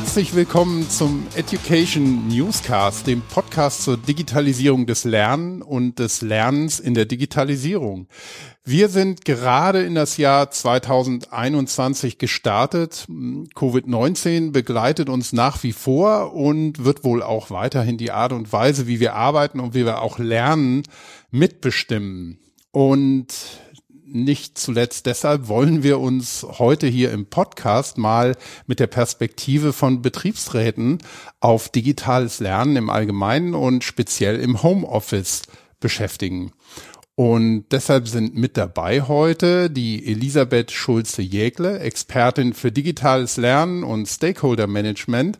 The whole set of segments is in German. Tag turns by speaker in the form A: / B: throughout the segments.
A: Herzlich willkommen zum Education Newscast, dem Podcast zur Digitalisierung des Lernen und des Lernens in der Digitalisierung. Wir sind gerade in das Jahr 2021 gestartet. Covid-19 begleitet uns nach wie vor und wird wohl auch weiterhin die Art und Weise, wie wir arbeiten und wie wir auch lernen, mitbestimmen. Und nicht zuletzt deshalb wollen wir uns heute hier im Podcast mal mit der Perspektive von Betriebsräten auf digitales Lernen im Allgemeinen und speziell im Homeoffice beschäftigen. Und deshalb sind mit dabei heute die Elisabeth Schulze-Jägle, Expertin für digitales Lernen und Stakeholder Management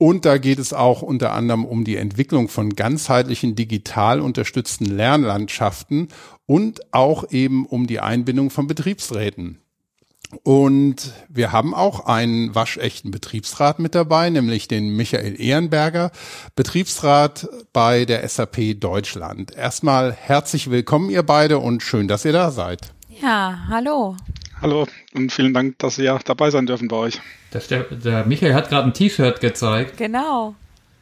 A: und da geht es auch unter anderem um die Entwicklung von ganzheitlichen digital unterstützten Lernlandschaften und auch eben um die Einbindung von Betriebsräten. Und wir haben auch einen waschechten Betriebsrat mit dabei, nämlich den Michael Ehrenberger, Betriebsrat bei der SAP Deutschland. Erstmal herzlich willkommen, ihr beide, und schön, dass ihr da seid.
B: Ja, hallo.
C: Hallo und vielen Dank, dass Sie ja dabei sein dürfen bei euch.
D: Der, der Michael hat gerade ein T-Shirt gezeigt.
B: Genau.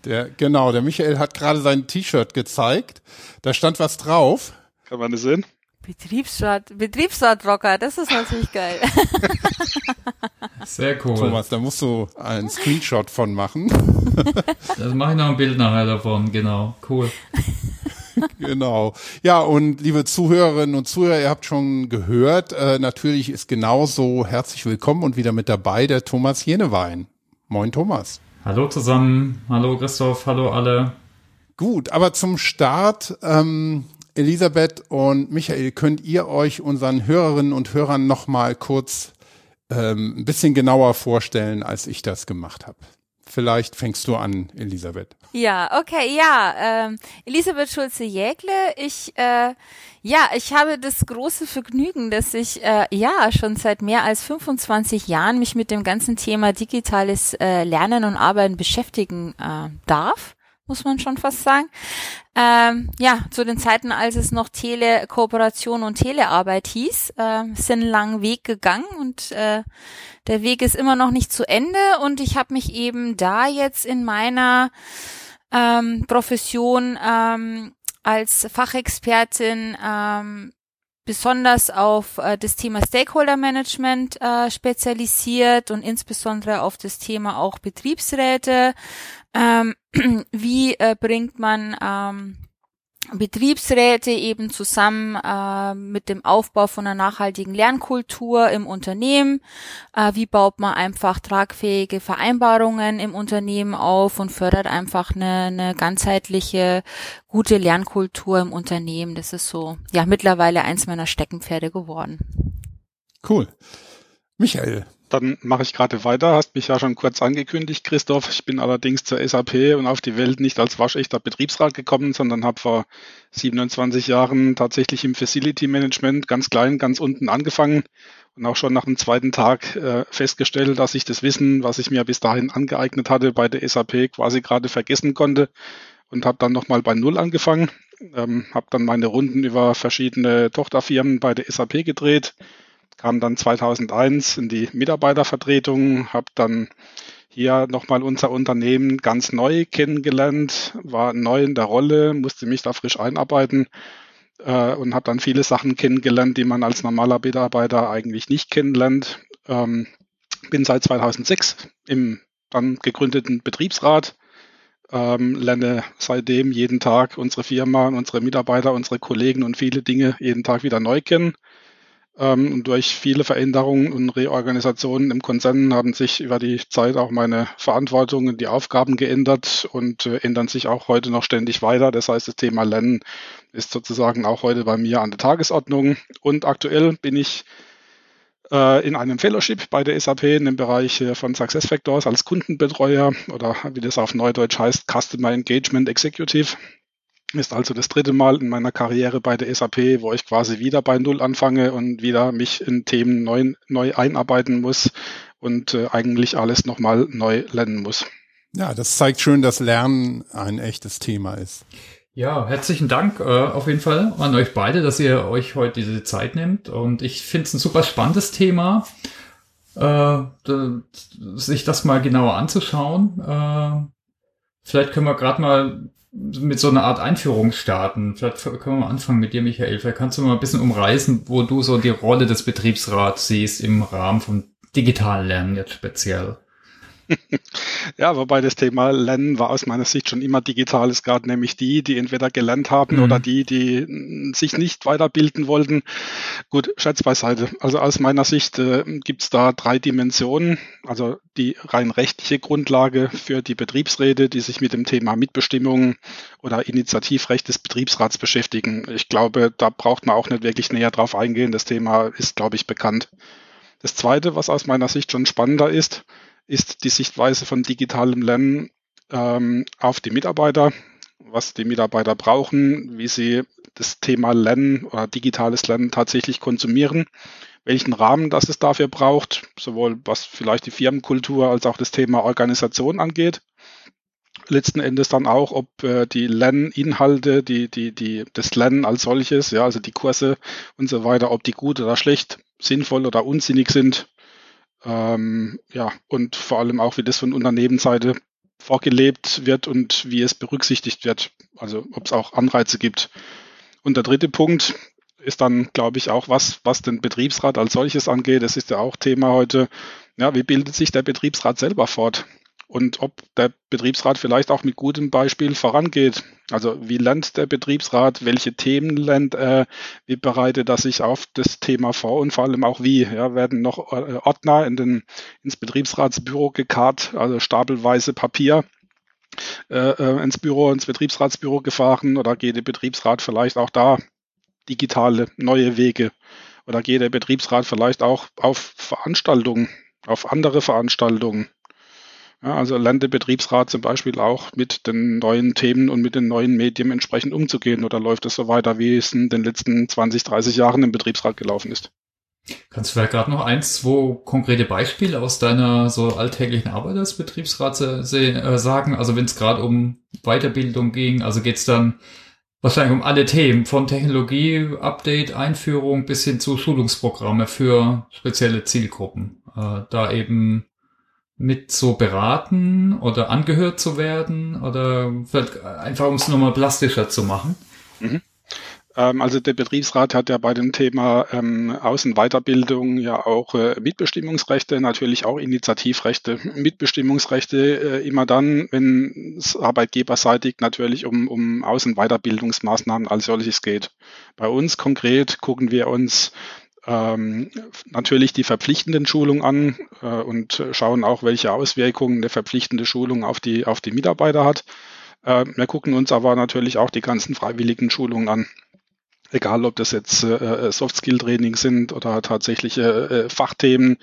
A: Der, genau, der Michael hat gerade sein T-Shirt gezeigt. Da stand was drauf.
C: Kann man das sehen?
B: Betriebsrat, Betriebsratrocker, das ist natürlich geil.
D: Sehr cool.
A: Thomas, da musst du einen Screenshot von machen.
D: das mache ich noch ein Bild nachher davon, genau. Cool.
A: genau. Ja, und liebe Zuhörerinnen und Zuhörer, ihr habt schon gehört, äh, natürlich ist genauso herzlich willkommen und wieder mit dabei der Thomas Jenewein. Moin Thomas.
D: Hallo zusammen, hallo Christoph, hallo alle.
A: Gut, aber zum Start, ähm, Elisabeth und Michael, könnt ihr euch unseren Hörerinnen und Hörern noch mal kurz ähm, ein bisschen genauer vorstellen, als ich das gemacht habe? Vielleicht fängst du an, Elisabeth.
B: Ja, okay, ja. Ähm, Elisabeth Schulze-Jägle. Ich, äh, ja, ich habe das große Vergnügen, dass ich äh, ja schon seit mehr als 25 Jahren mich mit dem ganzen Thema digitales äh, Lernen und Arbeiten beschäftigen äh, darf muss man schon fast sagen. Ähm, ja, zu den Zeiten, als es noch Telekooperation und Telearbeit hieß, äh, sind einen langen Weg gegangen und äh, der Weg ist immer noch nicht zu Ende und ich habe mich eben da jetzt in meiner ähm, Profession ähm, als Fachexpertin ähm, besonders auf äh, das Thema Stakeholder Management äh, spezialisiert und insbesondere auf das Thema auch Betriebsräte. Ähm, wie äh, bringt man ähm, Betriebsräte eben zusammen äh, mit dem Aufbau von einer nachhaltigen Lernkultur im Unternehmen. Äh, wie baut man einfach tragfähige Vereinbarungen im Unternehmen auf und fördert einfach eine, eine ganzheitliche, gute Lernkultur im Unternehmen. Das ist so, ja, mittlerweile eins meiner Steckenpferde geworden.
A: Cool. Michael,
C: dann mache ich gerade weiter. Hast mich ja schon kurz angekündigt, Christoph. Ich bin allerdings zur SAP und auf die Welt nicht als waschechter Betriebsrat gekommen, sondern habe vor 27 Jahren tatsächlich im Facility Management ganz klein, ganz unten angefangen und auch schon nach dem zweiten Tag äh, festgestellt, dass ich das Wissen, was ich mir bis dahin angeeignet hatte, bei der SAP quasi gerade vergessen konnte und habe dann nochmal bei Null angefangen. Ähm, habe dann meine Runden über verschiedene Tochterfirmen bei der SAP gedreht kam dann 2001 in die Mitarbeitervertretung, habe dann hier nochmal unser Unternehmen ganz neu kennengelernt, war neu in der Rolle, musste mich da frisch einarbeiten äh, und habe dann viele Sachen kennengelernt, die man als normaler Mitarbeiter eigentlich nicht kennenlernt. Ähm, bin seit 2006 im dann gegründeten Betriebsrat, ähm, lerne seitdem jeden Tag unsere Firma, unsere Mitarbeiter, unsere Kollegen und viele Dinge jeden Tag wieder neu kennen. Ähm, und durch viele Veränderungen und Reorganisationen im Konzern haben sich über die Zeit auch meine Verantwortungen, die Aufgaben geändert und äh, ändern sich auch heute noch ständig weiter. Das heißt, das Thema Lernen ist sozusagen auch heute bei mir an der Tagesordnung. Und aktuell bin ich äh, in einem Fellowship bei der SAP in dem Bereich äh, von SuccessFactors als Kundenbetreuer oder wie das auf Neudeutsch heißt, Customer Engagement Executive. Ist also das dritte Mal in meiner Karriere bei der SAP, wo ich quasi wieder bei Null anfange und wieder mich in Themen neu, neu einarbeiten muss und äh, eigentlich alles nochmal neu lernen muss.
A: Ja, das zeigt schön, dass Lernen ein echtes Thema ist.
D: Ja, herzlichen Dank äh, auf jeden Fall an euch beide, dass ihr euch heute diese Zeit nehmt. Und ich finde es ein super spannendes Thema. äh, sich das mal genauer anzuschauen. Vielleicht können wir gerade mal mit so einer Art Einführung starten. Vielleicht können wir mal anfangen mit dir, Michael. Vielleicht kannst du mal ein bisschen umreißen, wo du so die Rolle des Betriebsrats siehst im Rahmen vom digitalen Lernen jetzt speziell.
C: Ja, wobei das Thema Lernen war aus meiner Sicht schon immer digital ist, gerade nämlich die, die entweder gelernt haben mhm. oder die, die sich nicht weiterbilden wollten. Gut, Schätz beiseite. Also aus meiner Sicht äh, gibt es da drei Dimensionen. Also die rein rechtliche Grundlage für die Betriebsräte, die sich mit dem Thema Mitbestimmung oder Initiativrecht des Betriebsrats beschäftigen. Ich glaube, da braucht man auch nicht wirklich näher drauf eingehen. Das Thema ist, glaube ich, bekannt. Das Zweite, was aus meiner Sicht schon spannender ist, ist die Sichtweise von digitalem Lernen ähm, auf die Mitarbeiter, was die Mitarbeiter brauchen, wie sie das Thema Lernen oder digitales Lernen tatsächlich konsumieren, welchen Rahmen das es dafür braucht, sowohl was vielleicht die Firmenkultur als auch das Thema Organisation angeht. Letzten Endes dann auch, ob äh, die Lerninhalte, die, die, die, das Lernen als solches, ja, also die Kurse und so weiter, ob die gut oder schlecht, sinnvoll oder unsinnig sind, ähm, ja, und vor allem auch, wie das von Unternehmensseite vorgelebt wird und wie es berücksichtigt wird. Also ob es auch Anreize gibt. Und der dritte Punkt ist dann, glaube ich, auch was, was den Betriebsrat als solches angeht. Das ist ja auch Thema heute. Ja, wie bildet sich der Betriebsrat selber fort? Und ob der Betriebsrat vielleicht auch mit gutem Beispiel vorangeht. Also wie lernt der Betriebsrat, welche Themen lernt er, wie bereitet er sich auf das Thema vor? Und vor allem auch wie. Ja, werden noch äh, Ordner in den, ins Betriebsratsbüro gekarrt, also stapelweise Papier äh, äh, ins Büro, ins Betriebsratsbüro gefahren? Oder geht der Betriebsrat vielleicht auch da digitale neue Wege? Oder geht der Betriebsrat vielleicht auch auf Veranstaltungen, auf andere Veranstaltungen ja, also lernt der Betriebsrat zum Beispiel auch mit den neuen Themen und mit den neuen Medien entsprechend umzugehen oder läuft es so weiter, wie es in den letzten 20, 30 Jahren im Betriebsrat gelaufen ist?
D: Kannst du vielleicht gerade noch eins, zwei konkrete Beispiele aus deiner so alltäglichen Arbeit als Betriebsrat äh, sagen? Also wenn es gerade um Weiterbildung ging, also geht es dann wahrscheinlich um alle Themen, von Technologie, Update, Einführung bis hin zu Schulungsprogramme für spezielle Zielgruppen. Äh, da eben mit so beraten oder angehört zu werden oder einfach um es nochmal plastischer zu machen?
C: Mhm. Ähm, also der Betriebsrat hat ja bei dem Thema ähm, Außenweiterbildung ja auch äh, Mitbestimmungsrechte, natürlich auch Initiativrechte. Mitbestimmungsrechte äh, immer dann, wenn es arbeitgeberseitig natürlich um, um Außenweiterbildungsmaßnahmen als solches geht. Bei uns konkret gucken wir uns ähm, natürlich die verpflichtenden Schulungen an äh, und schauen auch, welche Auswirkungen eine verpflichtende Schulung auf die, auf die Mitarbeiter hat. Äh, wir gucken uns aber natürlich auch die ganzen freiwilligen Schulungen an. Egal, ob das jetzt äh, Soft-Skill-Training sind oder tatsächliche äh, Fachthemen,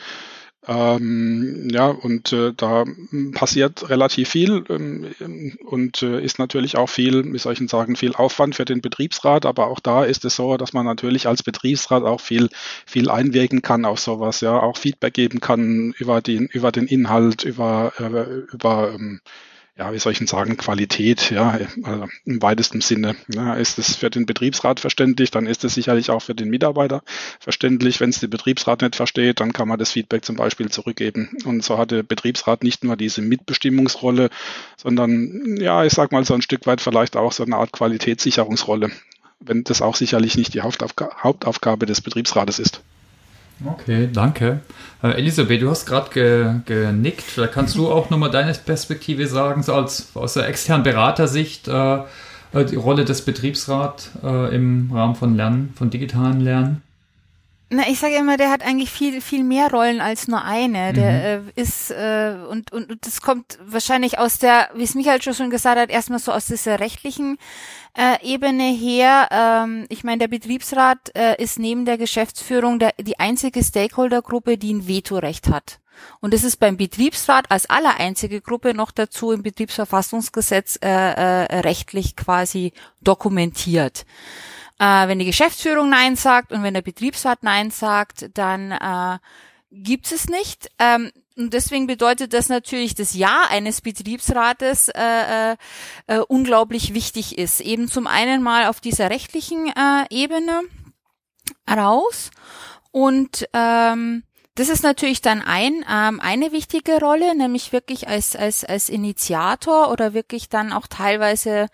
C: ähm, ja, und äh, da passiert relativ viel ähm, und äh, ist natürlich auch viel, wie soll ich sagen, viel Aufwand für den Betriebsrat, aber auch da ist es so, dass man natürlich als Betriebsrat auch viel, viel einwirken kann auf sowas, ja, auch Feedback geben kann über den, über den Inhalt, über, äh, über ähm, ja, wie soll ich denn sagen, Qualität, ja, also im weitesten Sinne. Ja, ist es für den Betriebsrat verständlich, dann ist es sicherlich auch für den Mitarbeiter verständlich. Wenn es der Betriebsrat nicht versteht, dann kann man das Feedback zum Beispiel zurückgeben. Und so hat der Betriebsrat nicht nur diese Mitbestimmungsrolle, sondern, ja, ich sag mal so ein Stück weit vielleicht auch so eine Art Qualitätssicherungsrolle, wenn das auch sicherlich nicht die Hauptaufgabe des Betriebsrates ist.
D: Okay, danke. Äh, Elisabeth, du hast gerade ge, genickt. Vielleicht kannst du auch nochmal deine Perspektive sagen, so als aus der externen Beratersicht, äh, äh, die Rolle des Betriebsrats äh, im Rahmen von Lernen, von digitalen Lernen.
B: Na, ich sage immer, der hat eigentlich viel viel mehr Rollen als nur eine. Der mhm. äh, ist äh, und, und und das kommt wahrscheinlich aus der, wie es Michael schon gesagt hat, erstmal so aus dieser rechtlichen äh, Ebene her. Ähm, ich meine, der Betriebsrat äh, ist neben der Geschäftsführung der, die einzige Stakeholdergruppe, die ein Vetorecht hat. Und es ist beim Betriebsrat als aller einzige Gruppe noch dazu im Betriebsverfassungsgesetz äh, äh, rechtlich quasi dokumentiert. Äh, wenn die Geschäftsführung Nein sagt und wenn der Betriebsrat Nein sagt, dann äh, gibt es nicht. Ähm, und deswegen bedeutet das natürlich, das Ja eines Betriebsrates äh, äh, äh, unglaublich wichtig ist. Eben zum einen mal auf dieser rechtlichen äh, Ebene raus und ähm, Das ist natürlich dann ein, ähm, eine wichtige Rolle, nämlich wirklich als, als, als Initiator oder wirklich dann auch teilweise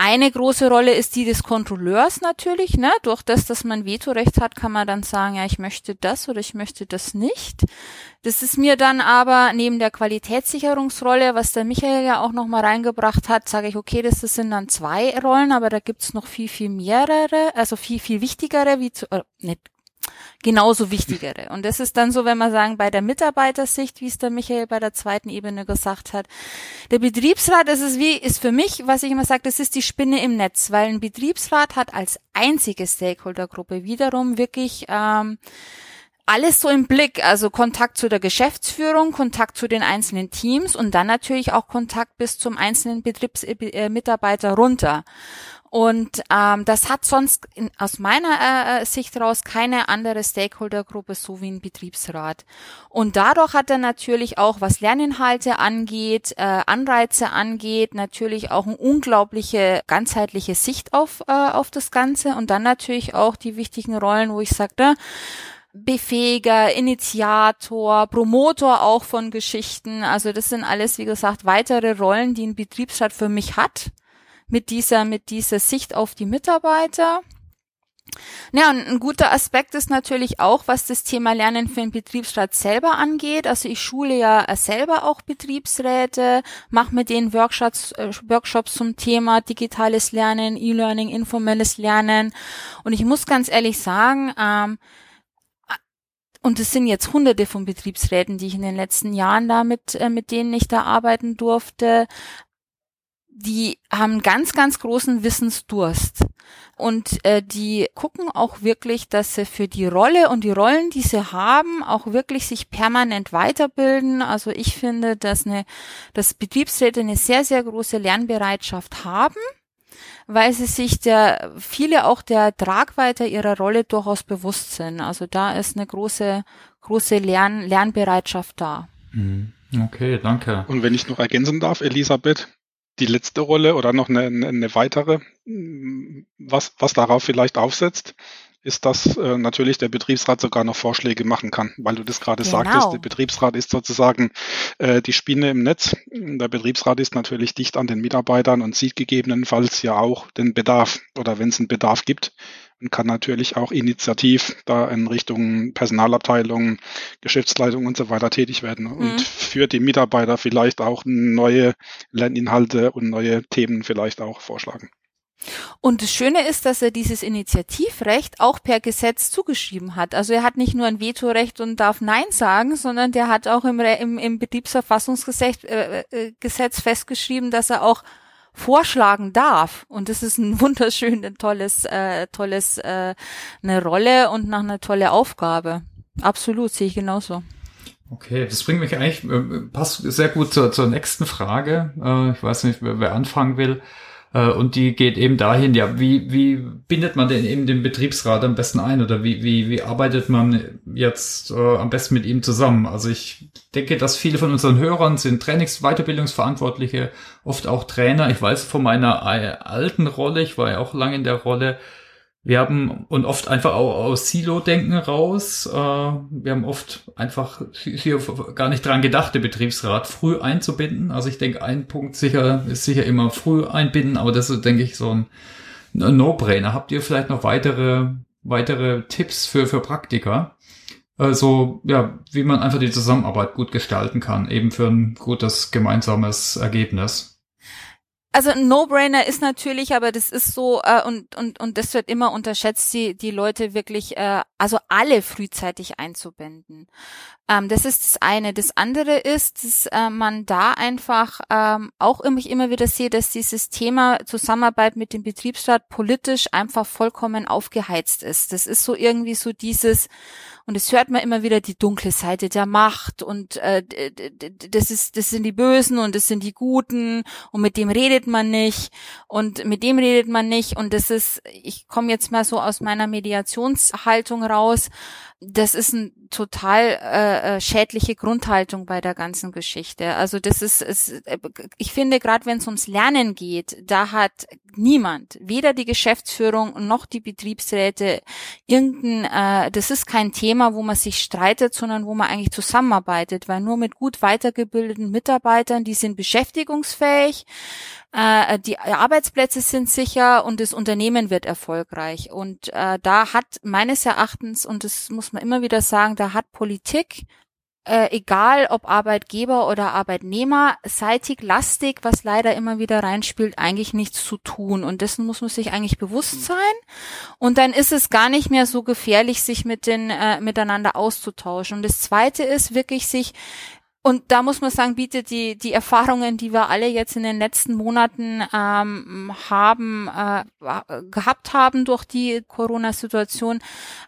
B: eine große Rolle ist die des Kontrolleurs natürlich, ne? Durch das, dass man Vetorecht hat, kann man dann sagen, ja, ich möchte das oder ich möchte das nicht. Das ist mir dann aber neben der Qualitätssicherungsrolle, was der Michael ja auch nochmal reingebracht hat, sage ich, okay, das, das sind dann zwei Rollen, aber da gibt's noch viel, viel mehrere, also viel, viel wichtigere, wie zu, äh, nicht genauso wichtigere. Und das ist dann so, wenn man sagen, bei der Mitarbeitersicht, wie es der Michael bei der zweiten Ebene gesagt hat. Der Betriebsrat, das ist wie, ist für mich, was ich immer sage, das ist die Spinne im Netz, weil ein Betriebsrat hat als einzige Stakeholdergruppe wiederum wirklich ähm, alles so im Blick, also Kontakt zu der Geschäftsführung, Kontakt zu den einzelnen Teams und dann natürlich auch Kontakt bis zum einzelnen Betriebsmitarbeiter runter. Und ähm, das hat sonst in, aus meiner äh, Sicht heraus keine andere Stakeholdergruppe so wie ein Betriebsrat. Und dadurch hat er natürlich auch, was Lerninhalte angeht, äh, Anreize angeht, natürlich auch eine unglaubliche ganzheitliche Sicht auf, äh, auf das Ganze und dann natürlich auch die wichtigen Rollen, wo ich sagte, Befähiger, Initiator, Promotor auch von Geschichten. Also das sind alles, wie gesagt, weitere Rollen, die ein Betriebsrat für mich hat mit dieser, mit dieser Sicht auf die Mitarbeiter. Ja, und ein guter Aspekt ist natürlich auch, was das Thema Lernen für den Betriebsrat selber angeht. Also ich schule ja selber auch Betriebsräte, mache mit denen Workshops, äh, Workshops zum Thema digitales Lernen, E-Learning, informelles Lernen. Und ich muss ganz ehrlich sagen, ähm, und es sind jetzt hunderte von Betriebsräten, die ich in den letzten Jahren damit, äh, mit denen ich da arbeiten durfte die haben ganz, ganz großen Wissensdurst. Und äh, die gucken auch wirklich, dass sie für die Rolle und die Rollen, die sie haben, auch wirklich sich permanent weiterbilden. Also ich finde, dass eine, dass Betriebsräte eine sehr, sehr große Lernbereitschaft haben, weil sie sich der, viele auch der Tragweite ihrer Rolle durchaus bewusst sind. Also da ist eine große, große Lern, Lernbereitschaft da.
D: Mhm. Okay, danke.
C: Und wenn ich noch ergänzen darf, Elisabeth, die letzte Rolle oder noch eine, eine weitere, was, was darauf vielleicht aufsetzt, ist, dass äh, natürlich der Betriebsrat sogar noch Vorschläge machen kann, weil du das gerade genau. sagtest. Der Betriebsrat ist sozusagen äh, die Spinne im Netz. Der Betriebsrat ist natürlich dicht an den Mitarbeitern und sieht gegebenenfalls ja auch den Bedarf oder wenn es einen Bedarf gibt, und kann natürlich auch initiativ da in Richtung Personalabteilung, Geschäftsleitung und so weiter tätig werden mhm. und für die Mitarbeiter vielleicht auch neue Lerninhalte und neue Themen vielleicht auch vorschlagen.
B: Und das Schöne ist, dass er dieses Initiativrecht auch per Gesetz zugeschrieben hat. Also er hat nicht nur ein Vetorecht und darf Nein sagen, sondern der hat auch im, im, im Betriebsverfassungsgesetz äh, äh, Gesetz festgeschrieben, dass er auch vorschlagen darf. Und das ist ein wunderschön, tolles, äh, tolles, äh, eine Rolle und nach einer tolle Aufgabe. Absolut, sehe ich genauso.
D: Okay, das bringt mich eigentlich, äh, passt sehr gut zur, zur nächsten Frage. Äh, ich weiß nicht, wer anfangen will. Äh, und die geht eben dahin, ja, wie, wie bindet man denn eben den Betriebsrat am besten ein oder wie, wie, wie arbeitet man jetzt äh, am besten mit ihm zusammen? Also ich denke, dass viele von unseren Hörern sind Trainings-, Weiterbildungsverantwortliche, oft auch Trainer. Ich weiß von meiner alten Rolle, ich war ja auch lange in der Rolle, wir haben und oft einfach auch aus Silo-Denken raus. Äh, wir haben oft einfach hier gar nicht dran gedacht, den Betriebsrat früh einzubinden. Also ich denke, ein Punkt sicher ist sicher immer früh einbinden, aber das ist, denke ich, so ein No-Brainer. Habt ihr vielleicht noch weitere weitere Tipps für für Praktiker? Also ja, wie man einfach die Zusammenarbeit gut gestalten kann, eben für ein gutes gemeinsames Ergebnis
B: also ein No-Brainer ist natürlich, aber das ist so äh, und und und das wird immer unterschätzt, die die Leute wirklich, äh, also alle frühzeitig einzubinden. Ähm, das ist das eine. Das andere ist, dass äh, man da einfach ähm, auch immer ich immer wieder sehe, dass dieses Thema Zusammenarbeit mit dem Betriebsrat politisch einfach vollkommen aufgeheizt ist. Das ist so irgendwie so dieses und es hört man immer wieder die dunkle Seite der Macht und äh, das ist, das sind die Bösen und das sind die Guten und mit dem redet man nicht und mit dem redet man nicht und das ist, ich komme jetzt mal so aus meiner Mediationshaltung raus, das ist ein total äh, äh, schädliche Grundhaltung bei der ganzen Geschichte. Also das ist, ist ich finde, gerade wenn es ums Lernen geht, da hat niemand, weder die Geschäftsführung noch die Betriebsräte, irgendein, äh, das ist kein Thema, wo man sich streitet, sondern wo man eigentlich zusammenarbeitet, weil nur mit gut weitergebildeten Mitarbeitern, die sind beschäftigungsfähig, äh, die Arbeitsplätze sind sicher und das Unternehmen wird erfolgreich. Und äh, da hat meines Erachtens, und das muss man immer wieder sagen, da hat Politik äh, egal ob Arbeitgeber oder Arbeitnehmer, seitig lastig, was leider immer wieder reinspielt, eigentlich nichts zu tun. Und dessen muss man sich eigentlich bewusst mhm. sein. Und dann ist es gar nicht mehr so gefährlich, sich mit den äh, miteinander auszutauschen. Und das Zweite ist wirklich sich und da muss man sagen, bietet die, die Erfahrungen, die wir alle jetzt in den letzten Monaten ähm, haben, äh, gehabt haben durch die Corona-Situation,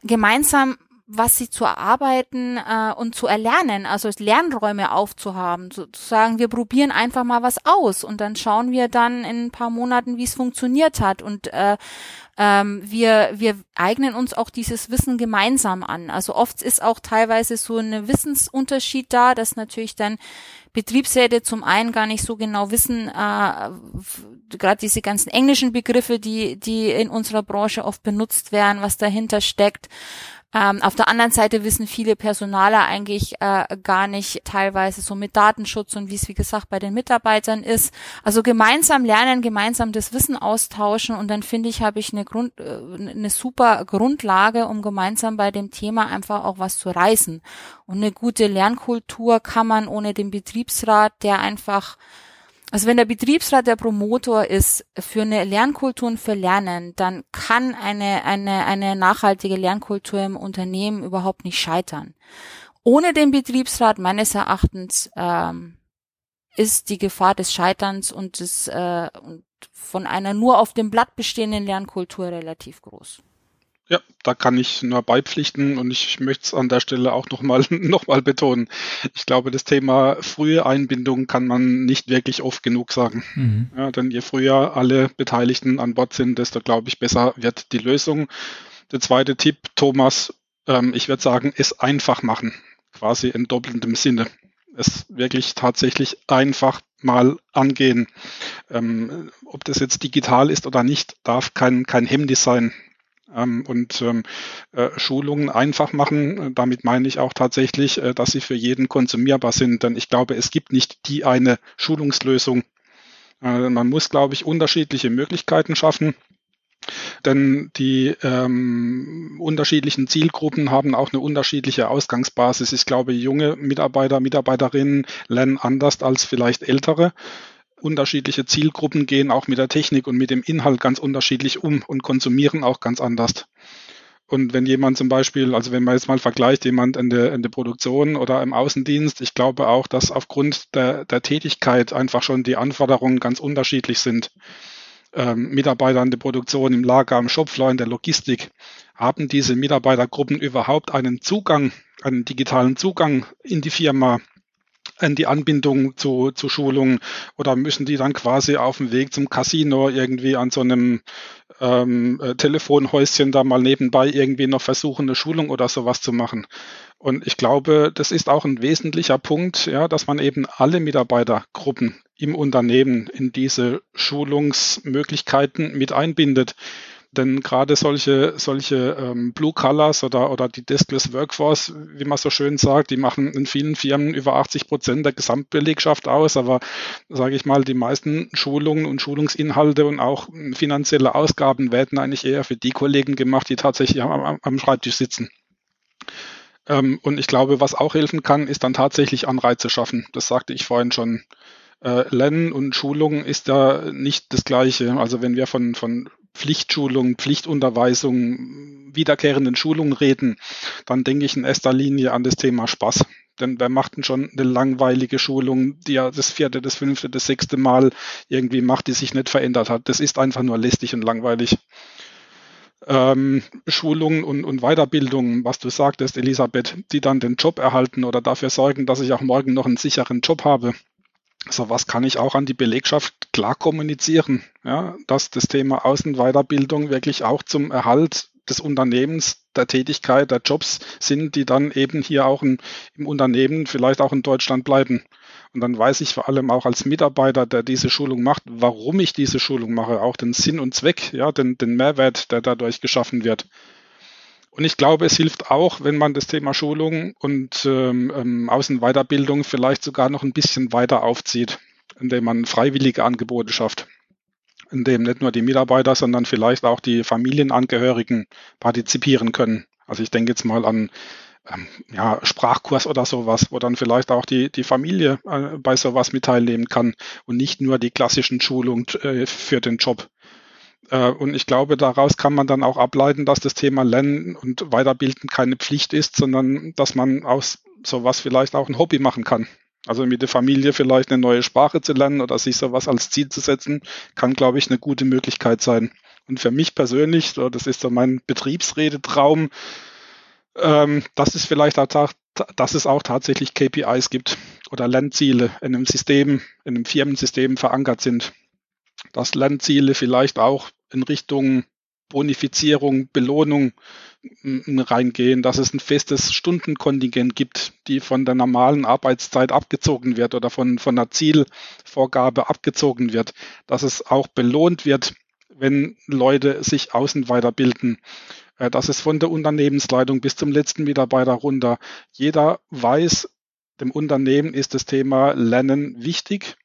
B: gemeinsam was sie zu erarbeiten äh, und zu erlernen, also Lernräume aufzuhaben, sozusagen, wir probieren einfach mal was aus und dann schauen wir dann in ein paar Monaten, wie es funktioniert hat und äh, ähm, wir, wir eignen uns auch dieses Wissen gemeinsam an. Also oft ist auch teilweise so ein Wissensunterschied da, dass natürlich dann Betriebsräte zum einen gar nicht so genau wissen, äh, gerade diese ganzen englischen Begriffe, die, die in unserer Branche oft benutzt werden, was dahinter steckt. Ähm, auf der anderen Seite wissen viele Personaler eigentlich äh, gar nicht teilweise so mit Datenschutz und wie es wie gesagt bei den Mitarbeitern ist. Also gemeinsam lernen, gemeinsam das Wissen austauschen und dann finde ich, habe ich eine Grund, äh, eine super Grundlage, um gemeinsam bei dem Thema einfach auch was zu reißen. Und eine gute Lernkultur kann man ohne den Betriebsrat, der einfach also wenn der Betriebsrat der Promotor ist für eine Lernkultur und für Lernen, dann kann eine, eine, eine nachhaltige Lernkultur im Unternehmen überhaupt nicht scheitern. Ohne den Betriebsrat meines Erachtens ähm, ist die Gefahr des Scheiterns und, des, äh, und von einer nur auf dem Blatt bestehenden Lernkultur relativ groß.
C: Ja, da kann ich nur beipflichten und ich möchte es an der Stelle auch nochmal noch mal betonen. Ich glaube, das Thema frühe Einbindung kann man nicht wirklich oft genug sagen. Mhm. Ja, denn je früher alle Beteiligten an Bord sind, desto, glaube ich, besser wird die Lösung. Der zweite Tipp, Thomas, ähm, ich würde sagen, es einfach machen. Quasi in doppeltem Sinne. Es wirklich tatsächlich einfach mal angehen. Ähm, ob das jetzt digital ist oder nicht, darf kein, kein Hemmnis sein und ähm, äh, Schulungen einfach machen. Damit meine ich auch tatsächlich, äh, dass sie für jeden konsumierbar sind. Denn ich glaube, es gibt nicht die eine Schulungslösung. Äh, man muss, glaube ich, unterschiedliche Möglichkeiten schaffen. Denn die ähm, unterschiedlichen Zielgruppen haben auch eine unterschiedliche Ausgangsbasis. Ich glaube, junge Mitarbeiter, Mitarbeiterinnen lernen anders als vielleicht ältere unterschiedliche Zielgruppen gehen auch mit der Technik und mit dem Inhalt ganz unterschiedlich um und konsumieren auch ganz anders. Und wenn jemand zum Beispiel, also wenn man jetzt mal vergleicht, jemand in der, in der Produktion oder im Außendienst, ich glaube auch, dass aufgrund der, der Tätigkeit einfach schon die Anforderungen ganz unterschiedlich sind. Ähm, Mitarbeiter in der Produktion, im Lager, im Shopfloor, in der Logistik, haben diese Mitarbeitergruppen überhaupt einen Zugang, einen digitalen Zugang in die Firma? An die Anbindung zu, zu Schulungen oder müssen die dann quasi auf dem Weg zum Casino irgendwie an so einem ähm, äh, Telefonhäuschen da mal nebenbei irgendwie noch versuchen, eine Schulung oder sowas zu machen. Und ich glaube, das ist auch ein wesentlicher Punkt, ja, dass man eben alle Mitarbeitergruppen im Unternehmen in diese Schulungsmöglichkeiten mit einbindet. Denn gerade solche, solche ähm, Blue Colors oder, oder die Deskless Workforce, wie man so schön sagt, die machen in vielen Firmen über 80 Prozent der Gesamtbelegschaft aus. Aber sage ich mal, die meisten Schulungen und Schulungsinhalte und auch finanzielle Ausgaben werden eigentlich eher für die Kollegen gemacht, die tatsächlich am, am Schreibtisch sitzen. Ähm, und ich glaube, was auch helfen kann, ist dann tatsächlich Anreize schaffen. Das sagte ich vorhin schon. Äh, Lernen und Schulung ist da nicht das Gleiche. Also wenn wir von, von Pflichtschulung, Pflichtunterweisung, wiederkehrenden Schulungen reden, dann denke ich in erster Linie an das Thema Spaß. Denn wer macht denn schon eine langweilige Schulung, die ja das vierte, das fünfte, das sechste Mal irgendwie macht, die sich nicht verändert hat? Das ist einfach nur lästig und langweilig. Ähm, Schulungen und, und Weiterbildungen, was du sagtest, Elisabeth, die dann den Job erhalten oder dafür sorgen, dass ich auch morgen noch einen sicheren Job habe. So was kann ich auch an die Belegschaft klar kommunizieren, ja, dass das Thema Außenweiterbildung wirklich auch zum Erhalt des Unternehmens, der Tätigkeit, der Jobs sind, die dann eben hier auch in, im Unternehmen, vielleicht auch in Deutschland bleiben. Und dann weiß ich vor allem auch als Mitarbeiter, der diese Schulung macht, warum ich diese Schulung mache, auch den Sinn und Zweck, ja, den, den Mehrwert, der dadurch geschaffen wird. Und ich glaube, es hilft auch, wenn man das Thema Schulung und ähm, ähm, Außenweiterbildung vielleicht sogar noch ein bisschen weiter aufzieht, indem man freiwillige Angebote schafft, indem nicht nur die Mitarbeiter, sondern vielleicht auch die Familienangehörigen partizipieren können. Also ich denke jetzt mal an ähm, ja, Sprachkurs oder sowas, wo dann vielleicht auch die, die Familie äh, bei sowas mit teilnehmen kann und nicht nur die klassischen Schulungen äh, für den Job. Äh, und ich glaube, daraus kann man dann auch ableiten, dass das Thema Lernen und Weiterbilden keine Pflicht ist, sondern dass man aus sowas vielleicht auch ein Hobby machen kann. Also mit der Familie vielleicht eine neue Sprache zu lernen oder sich sowas als Ziel zu setzen, kann, glaube ich, eine gute Möglichkeit sein. Und für mich persönlich, das ist so mein Betriebsredetraum, ähm, dass es vielleicht auch, dass es auch tatsächlich KPIs gibt oder Lernziele in einem System, in einem Firmensystem verankert sind. Dass Lernziele vielleicht auch in Richtung Bonifizierung, Belohnung reingehen, dass es ein festes Stundenkontingent gibt, die von der normalen Arbeitszeit abgezogen wird oder von, von einer Zielvorgabe abgezogen wird, dass es auch belohnt wird, wenn Leute sich außen weiterbilden, äh, dass es von der Unternehmensleitung bis zum letzten Mitarbeiter runter, jeder weiß, dem Unternehmen ist das Thema Lernen wichtig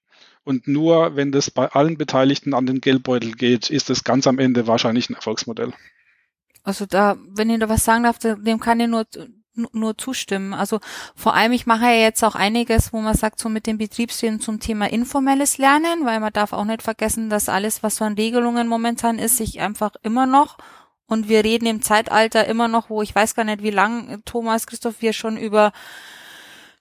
C: und nur wenn das bei allen Beteiligten an den Geldbeutel geht, ist es ganz am Ende wahrscheinlich ein Erfolgsmodell.
B: Also da, wenn ich da was sagen darf, dem kann ich nur nur zustimmen. Also vor allem, ich mache ja jetzt auch einiges, wo man sagt, so mit den Betriebsräten zum Thema informelles Lernen, weil man darf auch nicht vergessen, dass alles, was so an Regelungen momentan ist, sich einfach immer noch und wir reden im Zeitalter immer noch, wo ich weiß gar nicht, wie lang Thomas Christoph wir schon über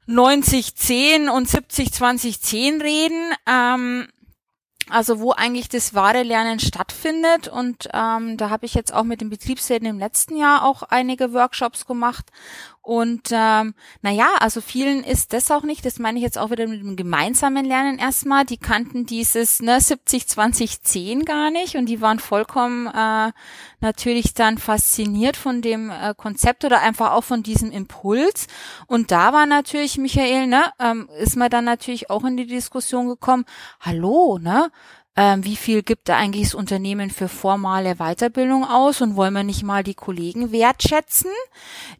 B: 90, 10 und 70, 20, 10 reden. Ähm, also wo eigentlich das wahre Lernen stattfindet. Und ähm, da habe ich jetzt auch mit den Betriebsräten im letzten Jahr auch einige Workshops gemacht. Und ähm, naja, also vielen ist das auch nicht, das meine ich jetzt auch wieder mit dem gemeinsamen Lernen erstmal, die kannten dieses ne, 70, 20, 10 gar nicht und die waren vollkommen äh, natürlich dann fasziniert von dem äh, Konzept oder einfach auch von diesem Impuls. Und da war natürlich, Michael, ne, ähm, ist man dann natürlich auch in die Diskussion gekommen, hallo, ne, ähm, wie viel gibt da eigentlich das Unternehmen für formale Weiterbildung aus und wollen wir nicht mal die Kollegen wertschätzen,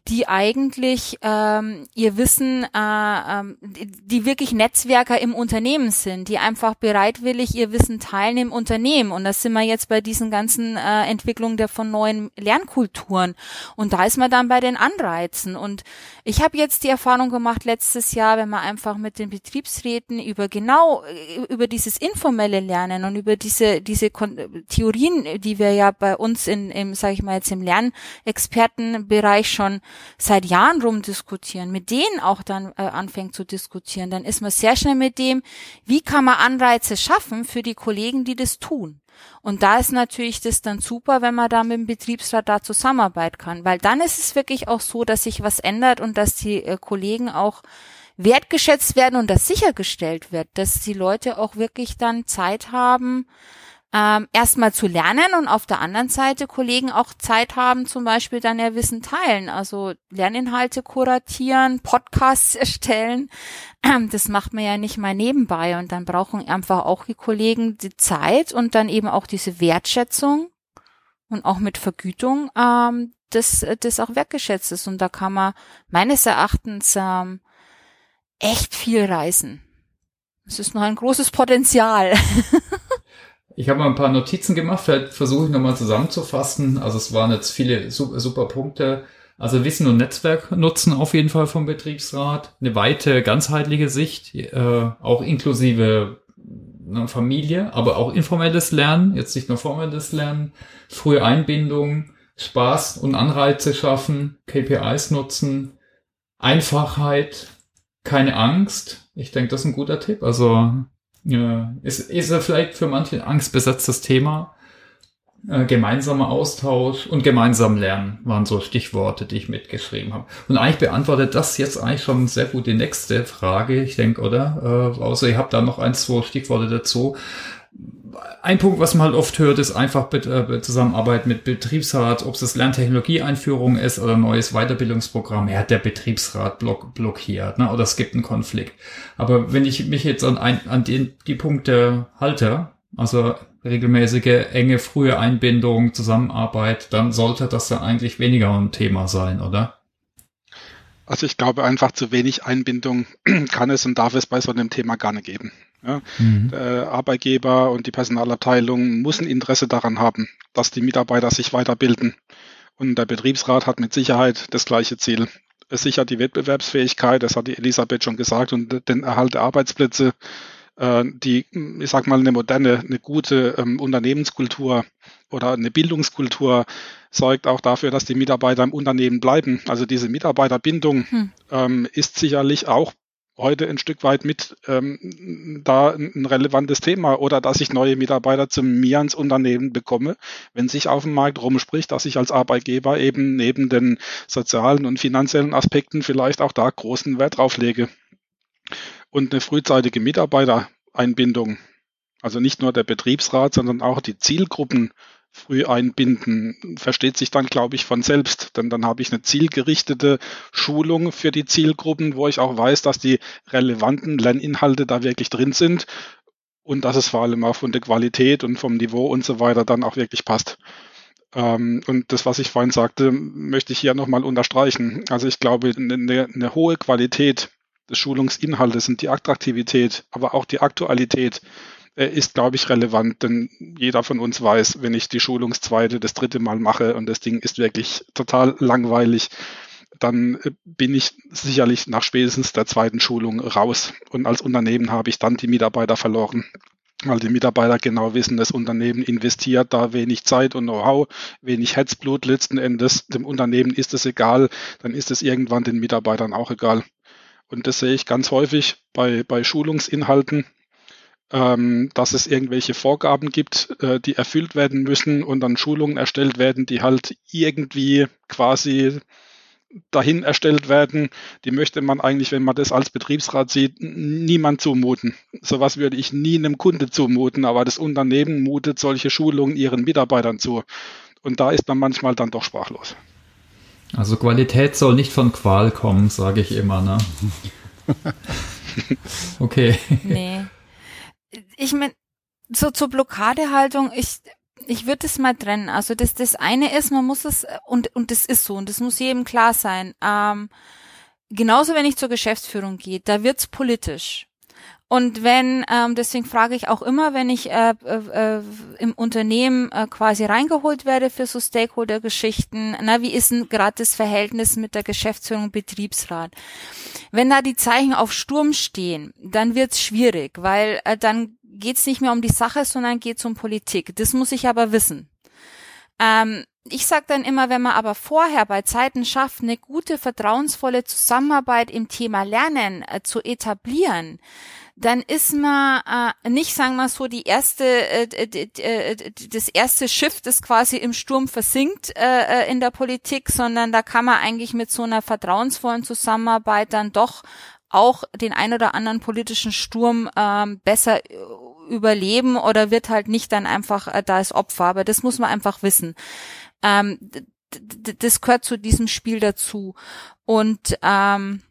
B: die eigentlich ähm, ihr Wissen, äh, ähm, die wirklich Netzwerker im Unternehmen sind, die einfach bereitwillig ihr Wissen teilen im Unternehmen. Und das sind wir jetzt bei diesen ganzen äh, Entwicklungen der von neuen Lernkulturen. Und da ist man dann bei den Anreizen. Und ich habe jetzt die Erfahrung gemacht letztes Jahr, wenn man einfach mit den Betriebsräten über genau äh, über dieses informelle Lernen und über diese, diese Kon Theorien, die wir ja bei uns in, im, sag ich mal jetzt im Lernexpertenbereich schon seit Jahren rumdiskutieren, mit denen auch dann äh, anfängt zu diskutieren, dann ist man sehr schnell mit dem, wie kann man Anreize schaffen für die Kollegen, die das tun. Und da ist natürlich das dann super, wenn man da mit dem Betriebsrat da zusammenarbeiten kann, weil dann ist es wirklich auch so, dass sich was ändert und dass die äh, Kollegen auch wertgeschätzt werden und das sichergestellt wird, dass die Leute auch wirklich dann Zeit haben, ähm, erstmal zu lernen und auf der anderen Seite Kollegen auch Zeit haben, zum Beispiel dann ihr Wissen teilen, also Lerninhalte kuratieren, Podcasts erstellen. Das macht man ja nicht mal nebenbei und dann brauchen einfach auch die Kollegen die Zeit und dann eben auch diese Wertschätzung und auch mit Vergütung, ähm, dass das auch wertgeschätzt ist. Und da kann man meines Erachtens ähm, echt viel reisen. Es ist noch ein großes Potenzial.
D: ich habe mal ein paar Notizen gemacht, vielleicht versuche ich nochmal zusammenzufassen. Also es waren jetzt viele super, super Punkte. Also Wissen und Netzwerk nutzen auf jeden Fall vom Betriebsrat. Eine weite, ganzheitliche Sicht, äh, auch inklusive ne, Familie, aber auch informelles Lernen, jetzt nicht nur formelles Lernen, frühe Einbindung, Spaß und Anreize schaffen, KPIs nutzen, Einfachheit, keine Angst. Ich denke, das ist ein guter Tipp. Also ja, ist, ist er vielleicht für manche angstbesetztes Thema. Äh, gemeinsamer Austausch und gemeinsam lernen waren so Stichworte, die ich mitgeschrieben habe. Und eigentlich beantwortet das jetzt eigentlich schon sehr gut die nächste Frage, ich denke, oder? Äh, außer ihr habt da noch ein, zwei Stichworte dazu. Ein Punkt, was man halt oft hört, ist einfach äh, Zusammenarbeit mit Betriebsrat, ob es das Lerntechnologieeinführung ist oder neues Weiterbildungsprogramm. Ja, der Betriebsrat block, blockiert, ne? oder es gibt einen Konflikt. Aber wenn ich mich jetzt an, ein, an den, die Punkte halte, also regelmäßige, enge, frühe Einbindung, Zusammenarbeit, dann sollte das ja eigentlich weniger ein Thema sein, oder?
C: Also ich glaube einfach zu wenig Einbindung kann es und darf es bei so einem Thema gar nicht geben. Ja, mhm. Der Arbeitgeber und die Personalabteilung muss ein Interesse daran haben, dass die Mitarbeiter sich weiterbilden. Und der Betriebsrat hat mit Sicherheit das gleiche Ziel. Es sichert die Wettbewerbsfähigkeit, das hat die Elisabeth schon gesagt, und den Erhalt der Arbeitsplätze, äh, die, ich sag mal, eine moderne, eine gute ähm, Unternehmenskultur oder eine Bildungskultur sorgt auch dafür, dass die Mitarbeiter im Unternehmen bleiben. Also diese Mitarbeiterbindung hm. ähm, ist sicherlich auch heute ein Stück weit mit ähm, da ein relevantes Thema oder dass ich neue Mitarbeiter zu mir ins Unternehmen bekomme, wenn sich auf dem Markt rumspricht, dass ich als Arbeitgeber eben neben den sozialen und finanziellen Aspekten vielleicht auch da großen Wert drauf lege. Und eine frühzeitige Mitarbeitereinbindung, also nicht nur der Betriebsrat, sondern auch die Zielgruppen früh einbinden, versteht sich dann, glaube ich, von selbst. Denn dann habe ich eine zielgerichtete Schulung für die Zielgruppen, wo ich auch weiß, dass die relevanten Lerninhalte da wirklich drin sind und dass es vor allem auch von der Qualität und vom Niveau und so weiter dann auch wirklich passt. Ähm, und das, was ich vorhin sagte, möchte ich hier nochmal unterstreichen. Also ich glaube, eine, eine hohe Qualität des Schulungsinhaltes und die Attraktivität, aber auch die Aktualität ist, glaube ich, relevant, denn jeder von uns weiß, wenn ich die Schulungszweite, das dritte Mal mache und das Ding ist wirklich total langweilig, dann äh, bin ich sicherlich nach spätestens der zweiten Schulung raus. Und als Unternehmen habe ich dann die Mitarbeiter verloren. Weil die Mitarbeiter genau wissen, das Unternehmen investiert da wenig Zeit und Know-how, wenig Herzblut letzten Endes. Dem Unternehmen ist es egal, dann ist es irgendwann den Mitarbeitern auch egal. Und das sehe ich ganz häufig bei, bei Schulungsinhalten ähm, dass es irgendwelche Vorgaben gibt, äh, die erfüllt werden müssen und dann Schulungen erstellt werden, die halt irgendwie quasi dahin erstellt werden, die möchte man eigentlich, wenn man das als Betriebsrat sieht, niemand zumuten. Sowas würde ich nie einem Kunde zumuten, aber das Unternehmen mutet solche Schulungen ihren Mitarbeitern zu. Und da ist man manchmal dann doch sprachlos.
D: Also Qualität soll nicht von Qual kommen, sage ich immer, ne? okay.
B: Nee ich meine, so zur Blockadehaltung, ich, ich würde es mal trennen. Also das, das eine ist, man muss es, und, und das ist so, und das muss jedem klar sein. Ähm, genauso wenn ich zur Geschäftsführung gehe, da wird's politisch. Und wenn, ähm, deswegen frage ich auch immer, wenn ich äh, äh, im Unternehmen äh, quasi reingeholt werde für so Stakeholder-Geschichten, na, wie ist denn gerade das Verhältnis mit der Geschäftsführung Betriebsrat? Wenn da die Zeichen auf Sturm stehen, dann wird's schwierig, weil äh, dann geht's nicht mehr um die Sache, sondern geht's um Politik. Das muss ich aber wissen. Ähm, ich sage dann immer, wenn man aber vorher bei Zeiten schafft, eine gute, vertrauensvolle Zusammenarbeit im Thema Lernen äh, zu etablieren, dann ist man äh, nicht, sagen wir so, die erste, äh, äh, das erste Schiff, das quasi im Sturm versinkt äh, äh, in der Politik, sondern da kann man eigentlich mit so einer vertrauensvollen Zusammenarbeit dann doch auch den ein oder anderen politischen Sturm ähm, besser äh, überleben oder wird halt nicht dann einfach äh, da als Opfer. Aber das muss man einfach wissen. Ähm, das gehört zu diesem Spiel dazu. Und ähm,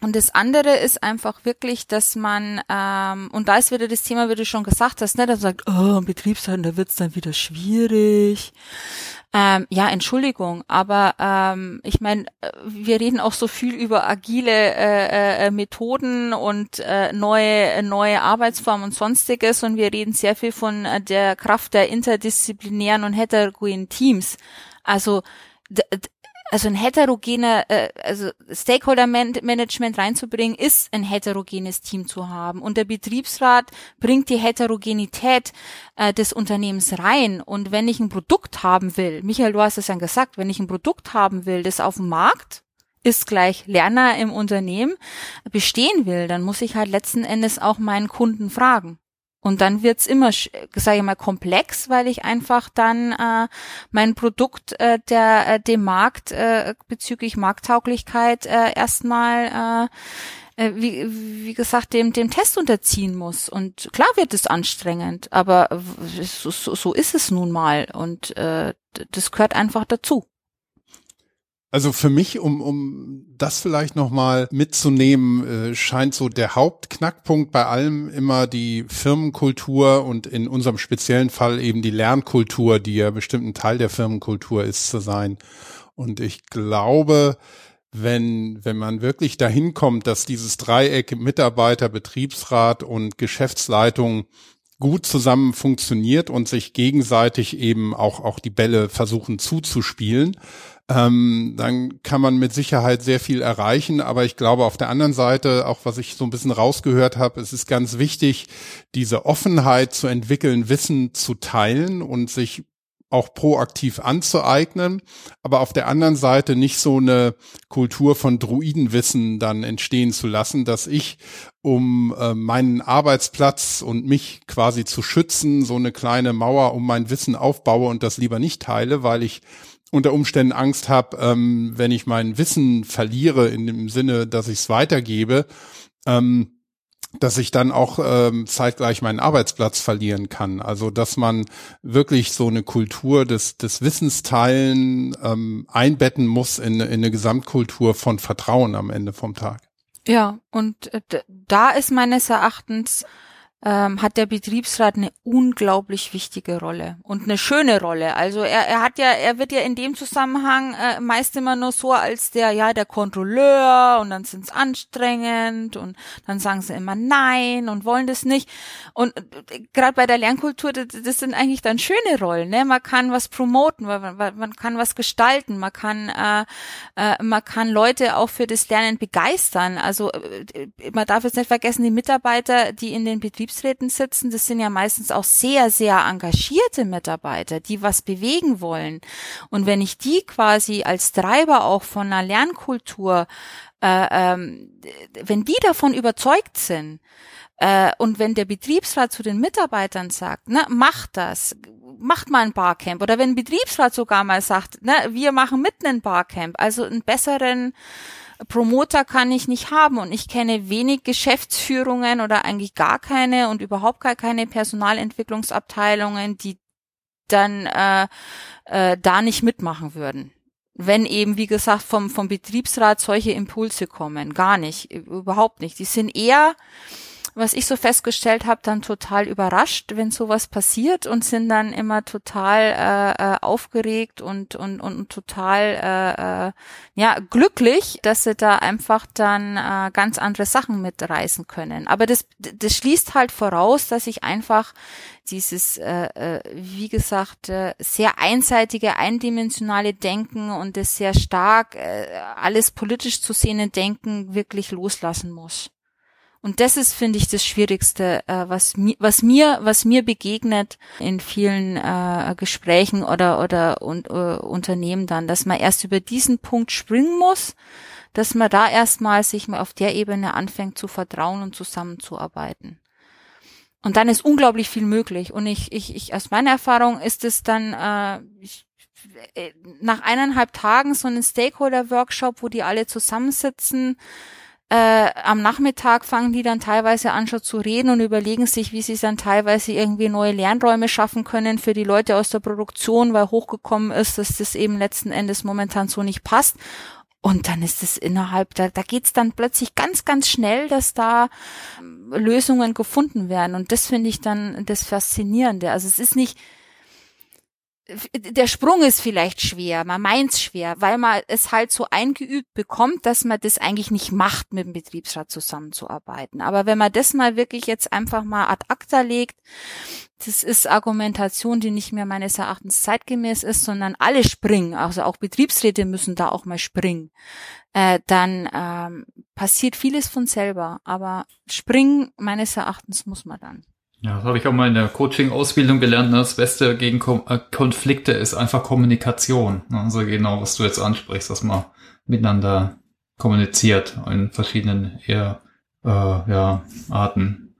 B: und das andere ist einfach wirklich, dass man, ähm, und da ist wieder das Thema, wie du schon gesagt hast, ne, dass man sagt, oh, Betriebshaltung, da wird's dann wieder schwierig. Ähm, ja, Entschuldigung, aber ähm, ich meine, wir reden auch so viel über agile äh, äh, Methoden und äh, neue neue Arbeitsformen und sonstiges und wir reden sehr viel von äh, der Kraft der interdisziplinären und heterogenen Teams. Also also ein heterogener, äh, also Stakeholder-Management reinzubringen, ist ein heterogenes Team zu haben. Und der Betriebsrat bringt die Heterogenität äh, des Unternehmens rein. Und wenn ich ein Produkt haben will, Michael, du hast es ja gesagt, wenn ich ein Produkt haben will, das auf dem Markt ist gleich Lerner im Unternehmen bestehen will, dann muss ich halt letzten Endes auch meinen Kunden fragen. Und dann wird's immer, sage ich mal, komplex, weil ich einfach dann äh, mein Produkt äh, der äh, dem Markt äh, bezüglich Markttauglichkeit äh, erstmal äh, wie, wie gesagt, dem, dem Test unterziehen muss. Und klar wird es anstrengend, aber so, so, so ist es nun mal. Und äh, das gehört einfach dazu.
A: Also für mich, um, um das vielleicht nochmal mitzunehmen, äh, scheint so der Hauptknackpunkt bei allem immer die Firmenkultur und in unserem speziellen Fall eben die Lernkultur, die ja bestimmt ein Teil der Firmenkultur ist, zu sein. Und ich glaube, wenn, wenn man wirklich dahin kommt, dass dieses Dreieck Mitarbeiter, Betriebsrat und Geschäftsleitung gut zusammen funktioniert und sich gegenseitig eben auch, auch die Bälle versuchen zuzuspielen, ähm, dann kann man mit Sicherheit sehr viel erreichen. Aber ich glaube auf der anderen Seite, auch was ich so ein bisschen rausgehört habe, es ist ganz wichtig, diese Offenheit zu entwickeln, Wissen zu teilen und sich auch proaktiv anzueignen, aber auf der anderen Seite nicht so eine Kultur von Druidenwissen dann entstehen zu lassen, dass ich, um äh, meinen Arbeitsplatz und mich quasi zu schützen, so eine kleine Mauer um mein Wissen aufbaue und das lieber nicht teile, weil ich unter Umständen Angst habe, ähm, wenn ich mein Wissen verliere, in dem Sinne, dass ich es weitergebe, ähm, dass ich dann auch ähm, zeitgleich meinen Arbeitsplatz verlieren kann. Also dass man wirklich so eine Kultur des, des Wissensteilen ähm, einbetten muss in, in eine Gesamtkultur von Vertrauen am Ende vom Tag.
B: Ja, und äh, da ist meines Erachtens ähm, hat der Betriebsrat eine unglaublich wichtige Rolle und eine schöne Rolle. Also er, er hat ja, er wird ja in dem Zusammenhang äh, meist immer nur so als der, ja, der Kontrolleur und dann sind es anstrengend und dann sagen sie immer nein und wollen das nicht. Und äh, gerade bei der Lernkultur, das, das, sind eigentlich dann schöne Rollen. Ne? Man kann was promoten, man, man kann was gestalten, man kann, äh, äh, man kann Leute auch für das Lernen begeistern. Also äh, man darf jetzt nicht vergessen, die Mitarbeiter, die in den Betriebsrat Betriebsräten sitzen, das sind ja meistens auch sehr, sehr engagierte Mitarbeiter, die was bewegen wollen. Und wenn ich die quasi als Treiber auch von einer Lernkultur, äh, ähm, wenn die davon überzeugt sind, äh, und wenn der Betriebsrat zu den Mitarbeitern sagt, ne, macht das, macht mal ein Barcamp, oder wenn ein Betriebsrat sogar mal sagt, ne, wir machen mitten ein Barcamp, also einen besseren Promoter kann ich nicht haben und ich kenne wenig Geschäftsführungen oder eigentlich gar keine und überhaupt gar keine Personalentwicklungsabteilungen, die dann äh, äh, da nicht mitmachen würden. Wenn eben, wie gesagt, vom, vom Betriebsrat solche Impulse kommen. Gar nicht, überhaupt nicht. Die sind eher was ich so festgestellt habe, dann total überrascht, wenn sowas passiert und sind dann immer total äh, äh, aufgeregt und, und, und total äh, äh, ja glücklich, dass sie da einfach dann äh, ganz andere Sachen mitreißen können. Aber das, das schließt halt voraus, dass ich einfach dieses, äh, äh, wie gesagt, äh, sehr einseitige, eindimensionale Denken und das sehr stark äh, alles politisch zu sehende Denken wirklich loslassen muss. Und das ist, finde ich, das Schwierigste, äh, was, mi was mir, was mir begegnet in vielen äh, Gesprächen oder oder und, äh, Unternehmen dann, dass man erst über diesen Punkt springen muss, dass man da erstmal sich mal auf der Ebene anfängt zu vertrauen und zusammenzuarbeiten. Und dann ist unglaublich viel möglich. Und ich, ich, ich aus meiner Erfahrung ist es dann äh, ich, äh, nach eineinhalb Tagen so ein Stakeholder-Workshop, wo die alle zusammensitzen äh, am Nachmittag fangen die dann teilweise an schon zu reden und überlegen sich, wie sie dann teilweise irgendwie neue Lernräume schaffen können für die Leute aus der Produktion, weil hochgekommen ist, dass das eben letzten Endes momentan so nicht passt. Und dann ist es innerhalb, da, da geht's dann plötzlich ganz, ganz schnell, dass da ähm, Lösungen gefunden werden. Und das finde ich dann das Faszinierende. Also es ist nicht, der Sprung ist vielleicht schwer, man meint's schwer, weil man es halt so eingeübt bekommt, dass man das eigentlich nicht macht, mit dem Betriebsrat zusammenzuarbeiten. Aber wenn man das mal wirklich jetzt einfach mal ad acta legt, das ist Argumentation, die nicht mehr meines Erachtens zeitgemäß ist, sondern alle springen, also auch Betriebsräte müssen da auch mal springen, äh, dann ähm, passiert vieles von selber. Aber springen meines Erachtens muss man dann.
D: Ja, das habe ich auch mal in der Coaching-Ausbildung gelernt. Ne? Das Beste gegen äh, Konflikte ist einfach Kommunikation. Ne? Also genau, was du jetzt ansprichst, dass man miteinander kommuniziert in verschiedenen eher, äh, ja, Arten.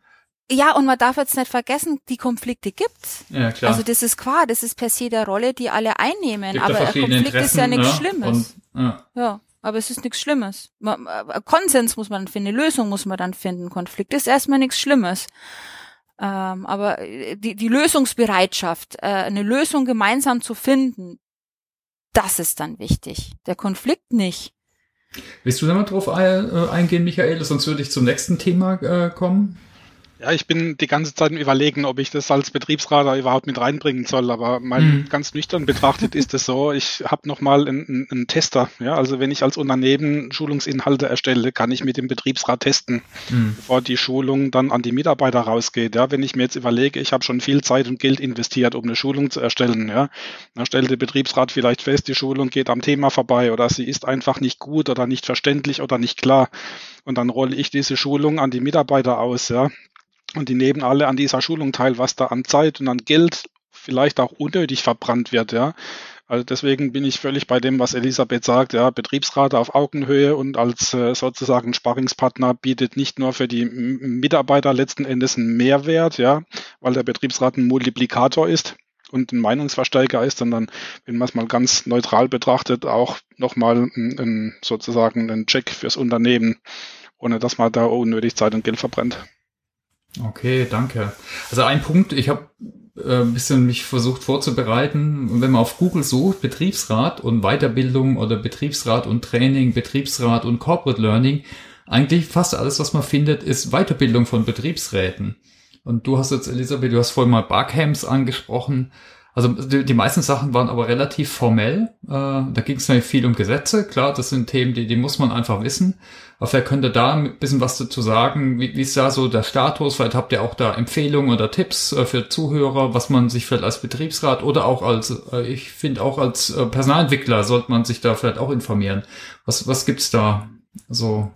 B: Ja, und man darf jetzt nicht vergessen, die Konflikte gibt's.
D: Ja, klar.
B: Also das ist klar, das ist per se der Rolle, die alle einnehmen. Aber ein Konflikt ist ja nichts ne? Schlimmes.
D: Und, ja.
B: ja. aber es ist nichts Schlimmes. Äh, Konsens muss man finden, Lösung muss man dann finden. Konflikt ist erstmal nichts Schlimmes. Ähm, aber äh, die, die Lösungsbereitschaft, äh, eine Lösung gemeinsam zu finden, das ist dann wichtig. Der Konflikt nicht.
D: Willst du da mal drauf äh, eingehen, Michael? Sonst würde ich zum nächsten Thema äh, kommen.
C: Ja, ich bin die ganze Zeit im Überlegen, ob ich das als Betriebsrat überhaupt mit reinbringen soll. Aber mal mhm. ganz nüchtern betrachtet ist es so, ich habe nochmal einen, einen Tester. Ja, also wenn ich als Unternehmen Schulungsinhalte erstelle, kann ich mit dem Betriebsrat testen, mhm. bevor die Schulung dann an die Mitarbeiter rausgeht. Ja, wenn ich mir jetzt überlege, ich habe schon viel Zeit und Geld investiert, um eine Schulung zu erstellen, ja, dann stellt der Betriebsrat vielleicht fest, die Schulung geht am Thema vorbei oder sie ist einfach nicht gut oder nicht verständlich oder nicht klar. Und dann rolle ich diese Schulung an die Mitarbeiter aus, ja. Und die nehmen alle an dieser Schulung teil, was da an Zeit und an Geld vielleicht auch unnötig verbrannt wird, ja. Also deswegen bin ich völlig bei dem, was Elisabeth sagt, ja, Betriebsrat auf Augenhöhe und als äh, sozusagen Sparringspartner bietet nicht nur für die Mitarbeiter letzten Endes einen Mehrwert, ja, weil der Betriebsrat ein Multiplikator ist und ein Meinungsverstärker ist, sondern wenn man es mal ganz neutral betrachtet, auch nochmal sozusagen ein Check fürs Unternehmen, ohne dass man da unnötig Zeit und Geld verbrennt.
D: Okay, danke. Also ein Punkt, ich habe äh, ein bisschen mich versucht vorzubereiten. Wenn man auf Google sucht, Betriebsrat und Weiterbildung oder Betriebsrat und Training, Betriebsrat und Corporate Learning, eigentlich fast alles, was man findet, ist Weiterbildung von Betriebsräten. Und du hast jetzt, Elisabeth, du hast vorhin mal Barcamps angesprochen. Also die, die meisten Sachen waren aber relativ formell. Äh, da ging es nämlich viel um Gesetze. Klar, das sind Themen, die, die muss man einfach wissen. Aber wer könnte da ein bisschen was dazu sagen? Wie, wie ist da so der Status? Vielleicht habt ihr auch da Empfehlungen oder Tipps äh, für Zuhörer, was man sich vielleicht als Betriebsrat oder auch als, äh, ich finde auch als äh, Personalentwickler sollte man sich da vielleicht auch informieren. Was, was gibt's da so?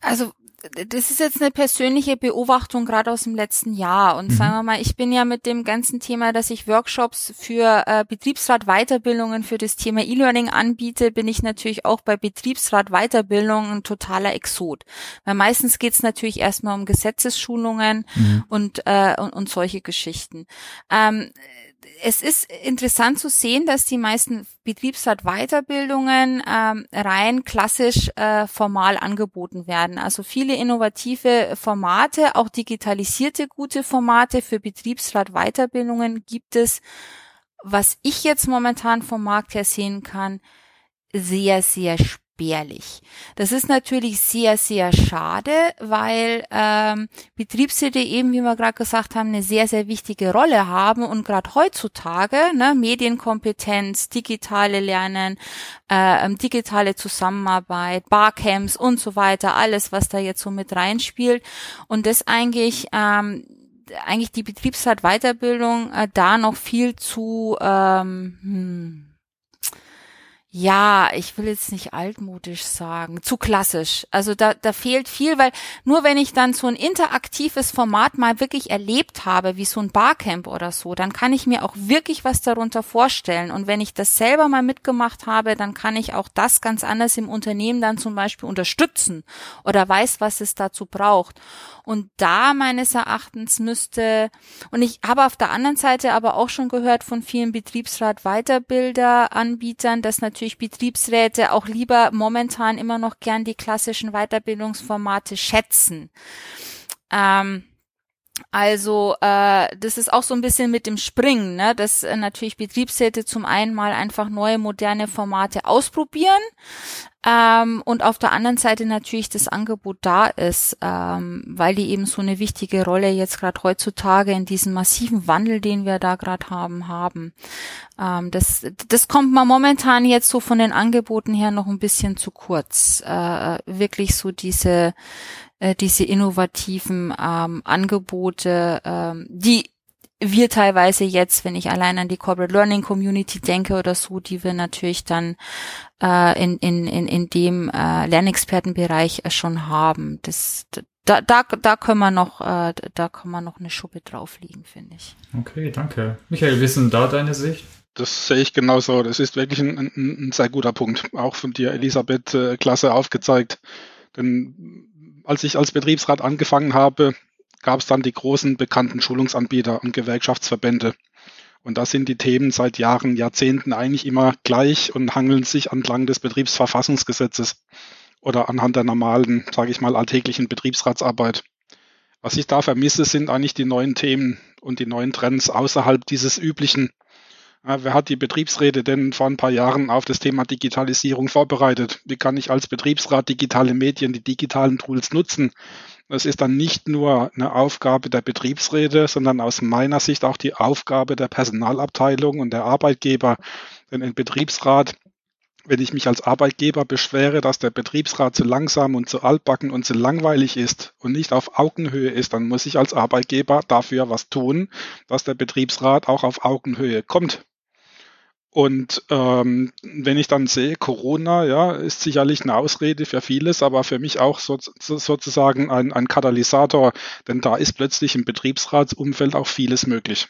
B: Also das ist jetzt eine persönliche Beobachtung gerade aus dem letzten Jahr. Und mhm. sagen wir mal, ich bin ja mit dem ganzen Thema, dass ich Workshops für äh, Betriebsrat Weiterbildungen für das Thema E-Learning anbiete, bin ich natürlich auch bei Betriebsrat Weiterbildung ein totaler Exot. Weil meistens geht es natürlich erstmal um Gesetzesschulungen mhm. und, äh, und, und solche Geschichten. Ähm, es ist interessant zu sehen, dass die meisten Betriebsrat-Weiterbildungen ähm, rein klassisch äh, formal angeboten werden. Also viele innovative Formate, auch digitalisierte gute Formate für Betriebsrat-Weiterbildungen gibt es, was ich jetzt momentan vom Markt her sehen kann, sehr, sehr spät entbehrlich. Das ist natürlich sehr, sehr schade, weil ähm, Betriebsräte eben, wie wir gerade gesagt haben, eine sehr, sehr wichtige Rolle haben und gerade heutzutage ne, Medienkompetenz, digitale Lernen, äh, ähm, digitale Zusammenarbeit, Barcamps und so weiter, alles, was da jetzt so mit reinspielt und das eigentlich ähm, eigentlich die Betriebsrat Weiterbildung äh, da noch viel zu ähm, hm, ja, ich will jetzt nicht altmodisch sagen, zu klassisch. Also da, da fehlt viel, weil nur wenn ich dann so ein interaktives Format mal wirklich erlebt habe, wie so ein Barcamp oder so, dann kann ich mir auch wirklich was darunter vorstellen. Und wenn ich das selber mal mitgemacht habe, dann kann ich auch das ganz anders im Unternehmen dann zum Beispiel unterstützen oder weiß, was es dazu braucht. Und da meines Erachtens müsste, und ich habe auf der anderen Seite aber auch schon gehört von vielen Betriebsrat Weiterbilder Anbietern, dass natürlich natürlich Betriebsräte auch lieber momentan immer noch gern die klassischen Weiterbildungsformate schätzen. Ähm, also äh, das ist auch so ein bisschen mit dem Springen, ne? dass äh, natürlich Betriebsräte zum einen mal einfach neue moderne Formate ausprobieren ähm, und auf der anderen Seite natürlich das Angebot da ist, ähm, weil die eben so eine wichtige Rolle jetzt gerade heutzutage in diesem massiven Wandel, den wir da gerade haben, haben. Ähm, das, das kommt mal momentan jetzt so von den Angeboten her noch ein bisschen zu kurz. Äh, wirklich so diese äh, diese innovativen ähm, Angebote, ähm, die wir teilweise jetzt, wenn ich allein an die Corporate Learning Community denke oder so, die wir natürlich dann äh, in, in, in, in dem äh, Lernexpertenbereich äh, schon haben. Das, da, da, da können wir noch, äh, da kann man noch eine Schuppe drauflegen, finde ich.
D: Okay, danke. Michael, wie ist denn da deine Sicht?
C: Das sehe ich genauso. Das ist wirklich ein, ein, ein sehr guter Punkt. Auch von dir, Elisabeth, äh, klasse aufgezeigt. Denn als ich als Betriebsrat angefangen habe, gab es dann die großen bekannten Schulungsanbieter und Gewerkschaftsverbände. Und da sind die Themen seit Jahren, Jahrzehnten eigentlich immer gleich und hangeln sich entlang des Betriebsverfassungsgesetzes oder anhand der normalen, sage ich mal, alltäglichen Betriebsratsarbeit. Was ich da vermisse, sind eigentlich die neuen Themen und die neuen Trends außerhalb dieses üblichen. Wer hat die Betriebsräte denn vor ein paar Jahren auf das Thema Digitalisierung vorbereitet? Wie kann ich als Betriebsrat digitale Medien, die digitalen Tools nutzen? Das ist dann nicht nur eine Aufgabe der Betriebsräte, sondern aus meiner Sicht auch die Aufgabe der Personalabteilung und der Arbeitgeber. Denn ein Betriebsrat, wenn ich mich als Arbeitgeber beschwere, dass der Betriebsrat zu langsam und zu altbacken und zu langweilig ist und nicht auf Augenhöhe ist, dann muss ich als Arbeitgeber dafür was tun, dass der Betriebsrat auch auf Augenhöhe kommt. Und ähm, wenn ich dann sehe, Corona, ja, ist sicherlich eine Ausrede für vieles, aber für mich auch so, so, sozusagen ein, ein Katalysator, denn da ist plötzlich im Betriebsratsumfeld auch vieles möglich.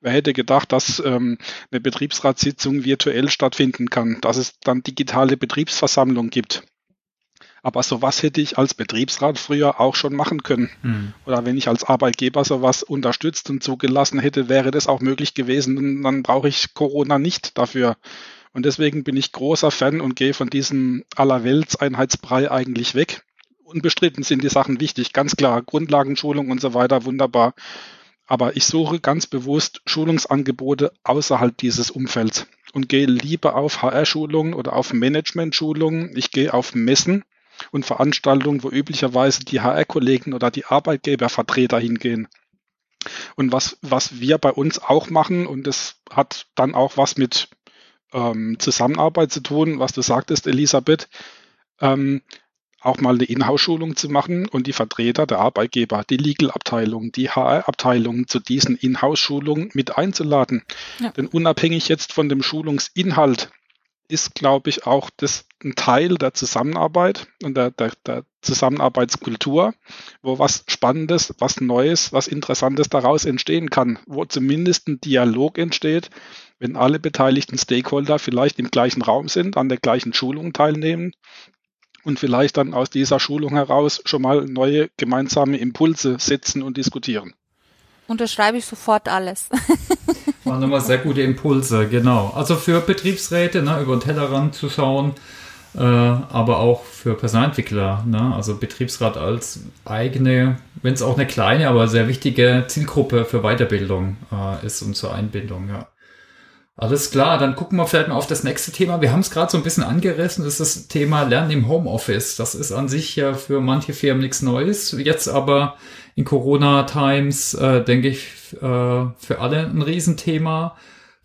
C: Wer hätte gedacht, dass ähm, eine Betriebsratssitzung virtuell stattfinden kann, dass es dann digitale Betriebsversammlung gibt? Aber sowas hätte ich als Betriebsrat früher auch schon machen können. Mhm. Oder wenn ich als Arbeitgeber sowas unterstützt und zugelassen hätte, wäre das auch möglich gewesen. Und dann brauche ich Corona nicht dafür. Und deswegen bin ich großer Fan und gehe von diesem Allerwelts-Einheitsbrei eigentlich weg. Unbestritten sind die Sachen wichtig, ganz klar. Grundlagenschulung und so weiter, wunderbar. Aber ich suche ganz bewusst Schulungsangebote außerhalb dieses Umfelds und gehe lieber auf HR-Schulungen oder auf Management-Schulungen. Ich gehe auf Messen und Veranstaltungen, wo üblicherweise die HR-Kollegen oder die Arbeitgebervertreter hingehen. Und was, was wir bei uns auch machen, und das hat dann auch was mit ähm, Zusammenarbeit zu tun, was du sagtest, Elisabeth, ähm, auch mal eine Inhouse-Schulung zu machen und die Vertreter der Arbeitgeber, die Legal-Abteilung, die HR-Abteilung zu diesen Inhouse-Schulungen mit einzuladen. Ja. Denn unabhängig jetzt von dem Schulungsinhalt ist, glaube ich, auch das ein Teil der Zusammenarbeit und der, der, der Zusammenarbeitskultur, wo was Spannendes, was Neues, was Interessantes daraus entstehen kann, wo zumindest ein Dialog entsteht, wenn alle beteiligten Stakeholder vielleicht im gleichen Raum sind, an der gleichen Schulung teilnehmen und vielleicht dann aus dieser Schulung heraus schon mal neue gemeinsame Impulse setzen und diskutieren.
B: Unterschreibe ich sofort alles.
D: Waren nochmal sehr gute Impulse, genau. Also für Betriebsräte, ne, über den Tellerrand zu schauen, äh, aber auch für Personalentwickler, ne, also Betriebsrat als eigene, wenn es auch eine kleine, aber sehr wichtige Zielgruppe für Weiterbildung äh, ist und zur Einbindung, ja. Alles klar, dann gucken wir vielleicht mal auf das nächste Thema. Wir haben es gerade so ein bisschen angerissen, das ist das Thema Lernen im Homeoffice. Das ist an sich ja für manche Firmen nichts Neues. Jetzt aber in Corona-Times, äh, denke ich, äh, für alle ein Riesenthema.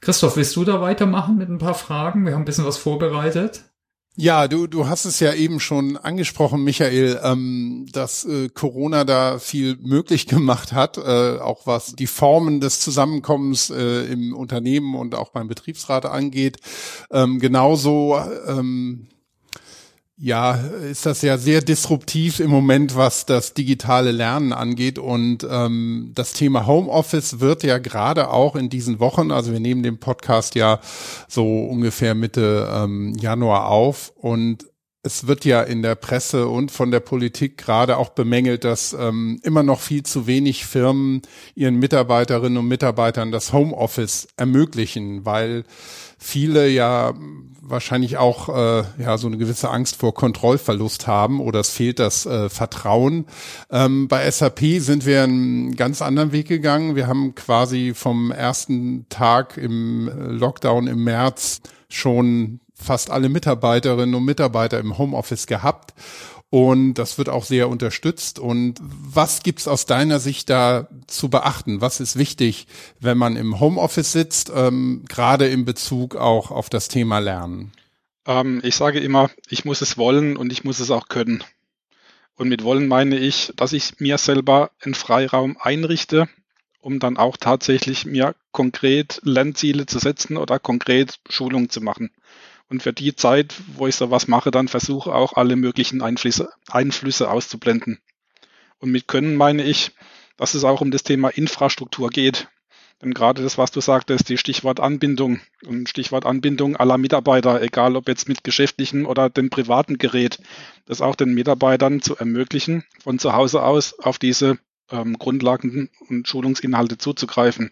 D: Christoph, willst du da weitermachen mit ein paar Fragen? Wir haben ein bisschen was vorbereitet.
A: Ja, du, du hast es ja eben schon angesprochen, Michael, ähm, dass äh, Corona da viel möglich gemacht hat, äh, auch was die Formen des Zusammenkommens äh, im Unternehmen und auch beim Betriebsrat angeht. Ähm, genauso ähm, ja, ist das ja sehr disruptiv im Moment, was das digitale Lernen angeht. Und ähm, das Thema Homeoffice wird ja gerade auch in diesen Wochen, also wir nehmen den Podcast ja so ungefähr Mitte ähm, Januar auf und es wird ja in der Presse und von der Politik gerade auch bemängelt, dass ähm, immer noch viel zu wenig Firmen ihren Mitarbeiterinnen und Mitarbeitern das Homeoffice ermöglichen, weil viele ja wahrscheinlich auch äh, ja so eine gewisse Angst vor Kontrollverlust haben oder es fehlt das äh, Vertrauen. Ähm, bei SAP sind wir einen ganz anderen Weg gegangen. Wir haben quasi vom ersten Tag im Lockdown im März schon fast alle Mitarbeiterinnen und Mitarbeiter im Homeoffice gehabt. Und das wird auch sehr unterstützt. Und was gibt's aus deiner Sicht da zu beachten? Was ist wichtig, wenn man im Homeoffice sitzt, ähm, gerade in Bezug auch auf das Thema Lernen?
C: Ähm, ich sage immer, ich muss es wollen und ich muss es auch können. Und mit wollen meine ich, dass ich mir selber einen Freiraum einrichte, um dann auch tatsächlich mir konkret Lernziele zu setzen oder konkret Schulungen zu machen und für die Zeit, wo ich sowas mache, dann versuche auch alle möglichen Einflüsse, Einflüsse auszublenden. Und mit Können meine ich, dass es auch um das Thema Infrastruktur geht. Denn gerade das, was du sagtest, die Stichwort Anbindung und Stichwort Anbindung aller Mitarbeiter, egal ob jetzt mit geschäftlichen oder dem privaten Gerät, das auch den Mitarbeitern zu ermöglichen, von zu Hause aus auf diese ähm, Grundlagen und Schulungsinhalte zuzugreifen.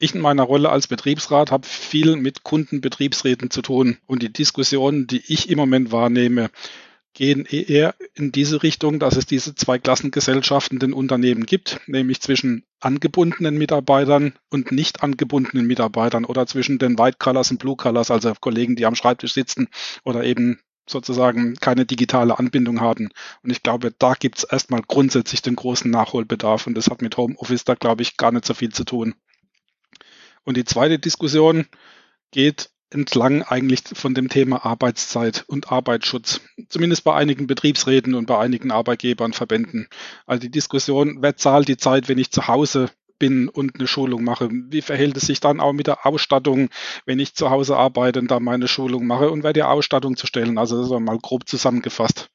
C: Ich in meiner Rolle als Betriebsrat habe viel mit Kundenbetriebsräten zu tun und die Diskussionen, die ich im Moment wahrnehme, gehen eher in diese Richtung, dass es diese zwei Klassengesellschaften den Unternehmen gibt, nämlich zwischen angebundenen Mitarbeitern und nicht angebundenen Mitarbeitern oder zwischen den White Colors und Blue Colors, also Kollegen, die am Schreibtisch sitzen oder eben sozusagen keine digitale Anbindung haben. Und ich glaube, da gibt es erstmal grundsätzlich den großen Nachholbedarf und das hat mit Homeoffice da, glaube ich, gar nicht so viel zu tun. Und die zweite Diskussion geht entlang eigentlich von dem Thema Arbeitszeit und Arbeitsschutz, zumindest bei einigen Betriebsräten und bei einigen Arbeitgebern, Verbänden. Also die Diskussion, wer zahlt die Zeit, wenn ich zu Hause bin und eine Schulung mache? Wie verhält es sich dann auch mit der Ausstattung, wenn ich zu Hause arbeite und da meine Schulung mache und wer die Ausstattung zu stellen? Also das war mal grob zusammengefasst.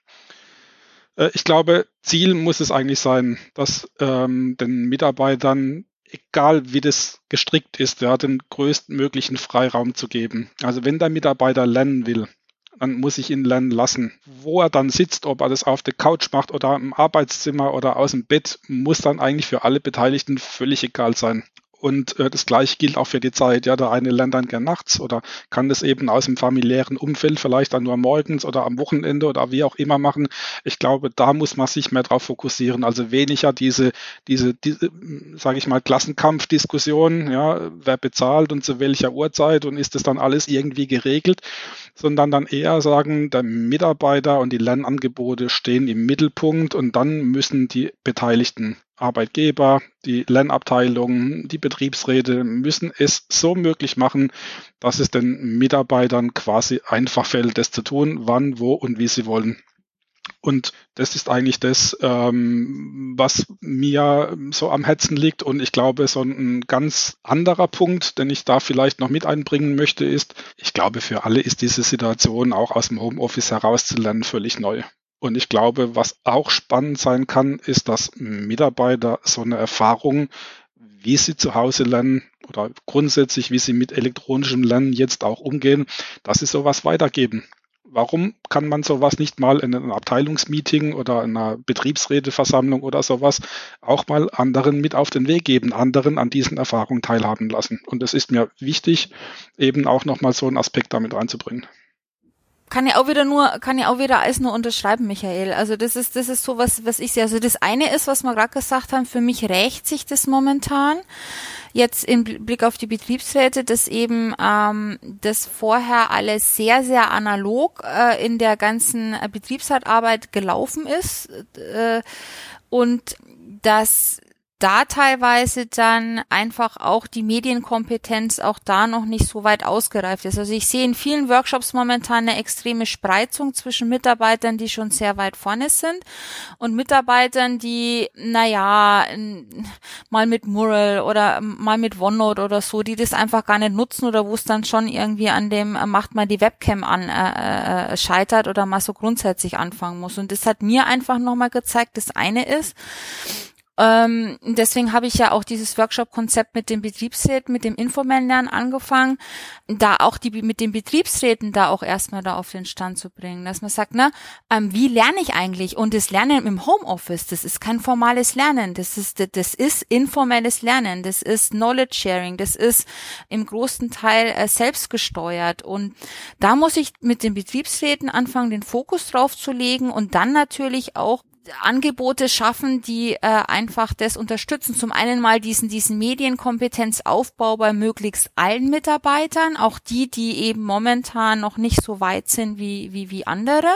C: Äh, ich glaube, Ziel muss es eigentlich sein, dass ähm, den Mitarbeitern egal wie das gestrickt ist, ja, den größtmöglichen Freiraum zu geben. Also wenn der Mitarbeiter lernen will, dann muss ich ihn lernen lassen. Wo er dann sitzt, ob er das auf der Couch macht oder im Arbeitszimmer oder aus dem Bett, muss dann eigentlich für alle Beteiligten völlig egal sein. Und äh, das gleiche gilt auch für die Zeit. Ja, der eine lernt dann gern nachts oder kann das eben aus dem familiären Umfeld vielleicht dann nur morgens oder am Wochenende oder wie auch immer machen. Ich glaube, da muss man sich mehr drauf fokussieren. Also weniger diese, diese, diese sage ich mal, Klassenkampfdiskussion, ja, wer bezahlt und zu welcher Uhrzeit und ist das dann alles irgendwie geregelt, sondern dann eher sagen, der Mitarbeiter und die Lernangebote stehen im Mittelpunkt und dann müssen die Beteiligten Arbeitgeber, die Lernabteilungen, die Betriebsräte müssen es so möglich machen, dass es den Mitarbeitern quasi einfach fällt, das zu tun, wann, wo und wie sie wollen. Und das ist eigentlich das, ähm, was mir so am Herzen liegt. Und ich glaube, so ein ganz anderer Punkt, den ich da vielleicht noch mit einbringen möchte, ist, ich glaube, für alle ist diese Situation auch aus dem Homeoffice herauszulernen völlig neu. Und ich glaube, was auch spannend sein kann, ist, dass Mitarbeiter so eine Erfahrung, wie sie zu Hause lernen oder grundsätzlich, wie sie mit elektronischem Lernen jetzt auch umgehen, dass sie sowas weitergeben. Warum kann man sowas nicht mal in einem Abteilungsmeeting oder in einer Betriebsräteversammlung oder sowas auch mal anderen mit auf den Weg geben, anderen an diesen Erfahrungen teilhaben lassen? Und es ist mir wichtig, eben auch nochmal so einen Aspekt damit reinzubringen
B: kann ja auch wieder nur, kann ja auch wieder alles nur unterschreiben, Michael. Also das ist, das ist so was, was ich sehe. Also das eine ist, was wir gerade gesagt haben, für mich rächt sich das momentan. Jetzt im Blick auf die Betriebsräte, dass eben ähm, das vorher alles sehr, sehr analog äh, in der ganzen Betriebsratarbeit gelaufen ist. Äh, und dass da teilweise dann einfach auch die Medienkompetenz auch da noch nicht so weit ausgereift ist. Also ich sehe in vielen Workshops momentan eine extreme Spreizung zwischen Mitarbeitern, die schon sehr weit vorne sind und Mitarbeitern, die, naja, mal mit Mural oder mal mit OneNote oder so, die das einfach gar nicht nutzen oder wo es dann schon irgendwie an dem, äh, macht mal die Webcam an, äh, äh, scheitert oder mal so grundsätzlich anfangen muss. Und das hat mir einfach nochmal gezeigt, das eine ist, ähm, deswegen habe ich ja auch dieses Workshop-Konzept mit dem Betriebsräten, mit dem informellen Lernen angefangen, da auch die mit den Betriebsräten da auch erstmal da auf den Stand zu bringen, dass man sagt, na, ähm, wie lerne ich eigentlich? Und das Lernen im Homeoffice, das ist kein formales Lernen, das ist das ist informelles Lernen, das ist Knowledge Sharing, das ist im großen Teil äh, selbstgesteuert und da muss ich mit den Betriebsräten anfangen, den Fokus drauf zu legen und dann natürlich auch Angebote schaffen, die äh, einfach das unterstützen. Zum einen mal diesen, diesen Medienkompetenzaufbau bei möglichst allen Mitarbeitern, auch die, die eben momentan noch nicht so weit sind wie, wie, wie andere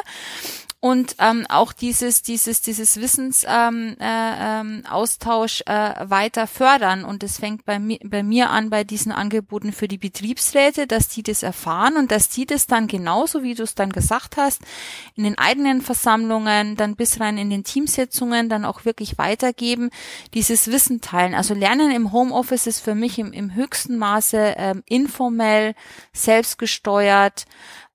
B: und ähm, auch dieses dieses dieses Wissensaustausch ähm, äh, äh, weiter fördern und das fängt bei mir bei mir an bei diesen Angeboten für die Betriebsräte, dass die das erfahren und dass die das dann genauso wie du es dann gesagt hast in den eigenen Versammlungen dann bis rein in den Teamsitzungen dann auch wirklich weitergeben, dieses Wissen teilen. Also Lernen im Homeoffice ist für mich im, im höchsten Maße ähm, informell, selbstgesteuert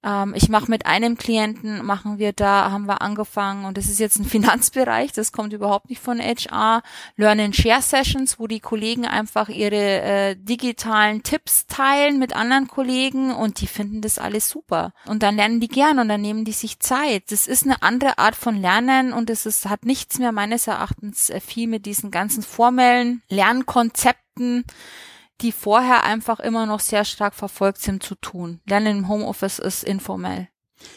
B: ähm, ich mache mit einem Klienten, machen wir da, haben wir angefangen und das ist jetzt ein Finanzbereich, das kommt überhaupt nicht von HR, Learn and Share Sessions, wo die Kollegen einfach ihre äh, digitalen Tipps teilen mit anderen Kollegen und die finden das alles super. Und dann lernen die gern und dann nehmen die sich Zeit. Das ist eine andere Art von Lernen und es ist, hat nichts mehr meines Erachtens äh, viel mit diesen ganzen formellen Lernkonzepten die vorher einfach immer noch sehr stark verfolgt sind, zu tun. Lernen im Homeoffice ist informell.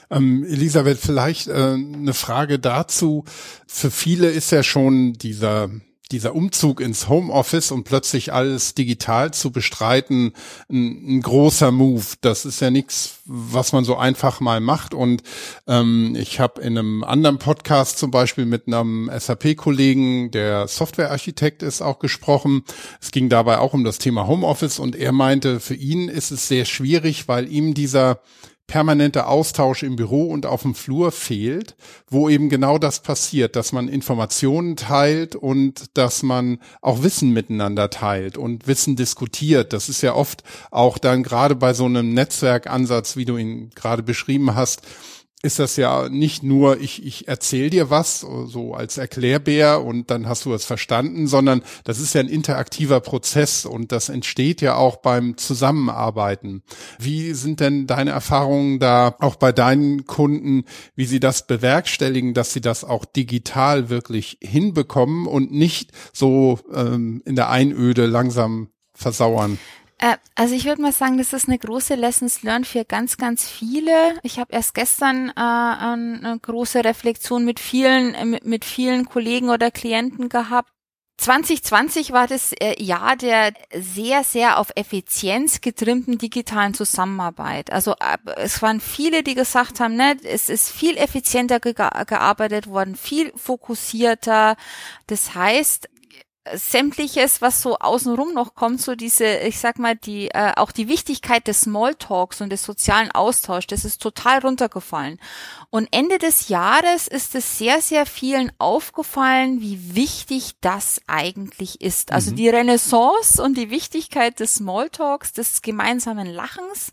A: Ähm, Elisabeth, vielleicht äh, eine Frage dazu. Für viele ist ja schon dieser dieser Umzug ins Homeoffice und plötzlich alles digital zu bestreiten, ein, ein großer Move. Das ist ja nichts, was man so einfach mal macht. Und ähm, ich habe in einem anderen Podcast zum Beispiel mit einem SAP-Kollegen, der Softwarearchitekt ist, auch gesprochen. Es ging dabei auch um das Thema Homeoffice und er meinte, für ihn ist es sehr schwierig, weil ihm dieser permanenter Austausch im Büro und auf dem Flur fehlt, wo eben genau das passiert, dass man Informationen teilt und dass man auch Wissen miteinander teilt und Wissen diskutiert. Das ist ja oft auch dann gerade bei so einem Netzwerkansatz, wie du ihn gerade beschrieben hast, ist das ja nicht nur, ich, ich erzähle dir was, so als Erklärbär und dann hast du es verstanden, sondern das ist ja ein interaktiver Prozess und das entsteht ja auch beim Zusammenarbeiten. Wie sind denn deine Erfahrungen da auch bei deinen Kunden, wie sie das bewerkstelligen, dass sie das auch digital wirklich hinbekommen und nicht so ähm, in der Einöde langsam versauern?
B: Äh, also ich würde mal sagen, das ist eine große Lessons learned für ganz, ganz viele. Ich habe erst gestern äh, eine große Reflexion mit vielen, äh, mit, mit vielen Kollegen oder Klienten gehabt. 2020 war das äh, Jahr der sehr, sehr auf Effizienz getrimmten digitalen Zusammenarbeit. Also es waren viele, die gesagt haben, ne, es ist viel effizienter ge gearbeitet worden, viel fokussierter. Das heißt, sämtliches, was so außenrum noch kommt, so diese, ich sag mal, die, äh, auch die Wichtigkeit des Smalltalks und des sozialen Austauschs, das ist total runtergefallen. Und Ende des Jahres ist es sehr, sehr vielen aufgefallen, wie wichtig das eigentlich ist. Also mhm. die Renaissance und die Wichtigkeit des Smalltalks, des gemeinsamen Lachens,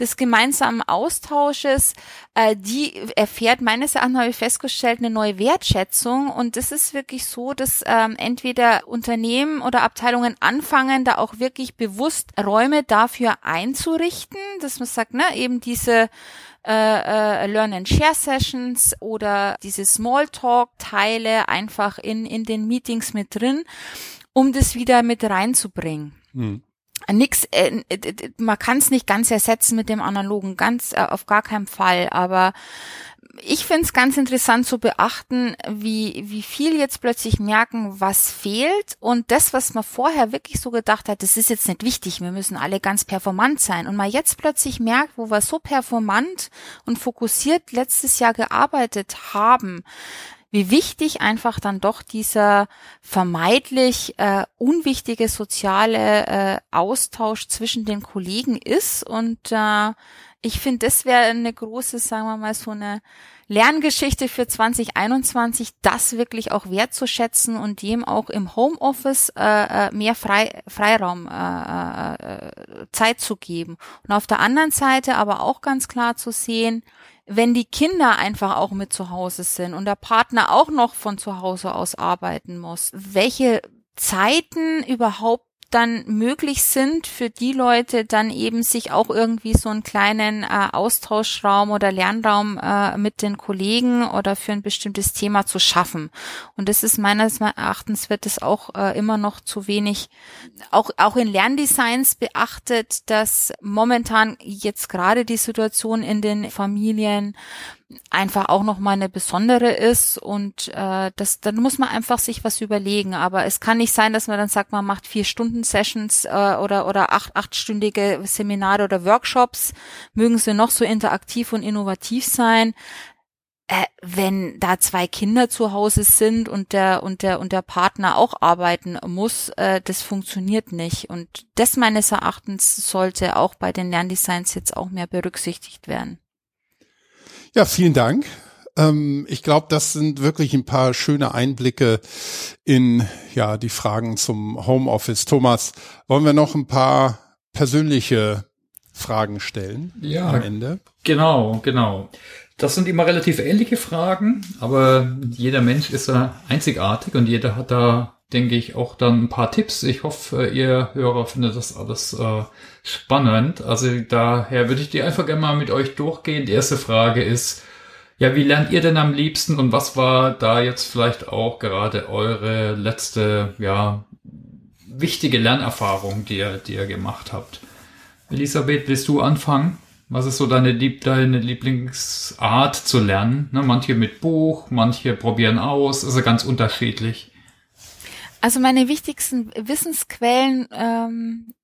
B: des gemeinsamen Austausches, äh, die erfährt meines Erachtens, habe ich festgestellt, eine neue Wertschätzung. Und das ist wirklich so, dass ähm, entweder Unternehmen oder Abteilungen anfangen, da auch wirklich bewusst Räume dafür einzurichten, dass man sagt, ne, eben diese äh, äh, Learn and Share Sessions oder diese Smalltalk-Teile einfach in, in den Meetings mit drin, um das wieder mit reinzubringen. Hm nix, äh, man kann es nicht ganz ersetzen mit dem analogen, ganz äh, auf gar keinen Fall, aber ich finde es ganz interessant zu beachten, wie, wie viel jetzt plötzlich merken, was fehlt und das, was man vorher wirklich so gedacht hat, das ist jetzt nicht wichtig, wir müssen alle ganz performant sein. Und man jetzt plötzlich merkt, wo wir so performant und fokussiert letztes Jahr gearbeitet haben, wie wichtig einfach dann doch dieser vermeidlich äh, unwichtige soziale äh, Austausch zwischen den Kollegen ist. Und äh, ich finde, das wäre eine große, sagen wir mal, so eine Lerngeschichte für 2021, das wirklich auch wertzuschätzen und dem auch im Homeoffice äh, äh mehr Frei, Freiraum äh, äh, Zeit zu geben. Und auf der anderen Seite aber auch ganz klar zu sehen, wenn die Kinder einfach auch mit zu Hause sind und der Partner auch noch von zu Hause aus arbeiten muss, welche Zeiten überhaupt dann möglich sind für die Leute dann eben sich auch irgendwie so einen kleinen äh, Austauschraum oder Lernraum äh, mit den Kollegen oder für ein bestimmtes Thema zu schaffen. Und das ist meines Erachtens wird es auch äh, immer noch zu wenig, auch, auch in Lerndesigns beachtet, dass momentan jetzt gerade die Situation in den Familien einfach auch noch mal eine besondere ist und äh, das dann muss man einfach sich was überlegen aber es kann nicht sein dass man dann sagt man macht vier Stunden Sessions äh, oder oder acht achtstündige Seminare oder Workshops mögen sie noch so interaktiv und innovativ sein äh, wenn da zwei Kinder zu Hause sind und der und der und der Partner auch arbeiten muss, äh, das funktioniert nicht. Und das meines Erachtens sollte auch bei den Lerndesigns jetzt auch mehr berücksichtigt werden.
A: Ja, vielen Dank. Ähm, ich glaube, das sind wirklich ein paar schöne Einblicke in ja die Fragen zum Homeoffice. Thomas, wollen wir noch ein paar persönliche Fragen stellen
D: ja, am Ende? Genau, genau. Das sind immer relativ ähnliche Fragen, aber jeder Mensch ist ja einzigartig und jeder hat da, denke ich, auch dann ein paar Tipps. Ich hoffe, ihr Hörer findet das alles äh, spannend. Also daher würde ich die einfach gerne mal mit euch durchgehen. Die erste Frage ist, ja, wie lernt ihr denn am liebsten und was war da jetzt vielleicht auch gerade eure letzte, ja, wichtige Lernerfahrung, die ihr, die ihr gemacht habt. Elisabeth, willst du anfangen? Was ist so deine, Lieb deine Lieblingsart zu lernen? Ne, manche mit Buch, manche probieren aus, ist ja ganz unterschiedlich.
B: Also meine wichtigsten Wissensquellen ähm,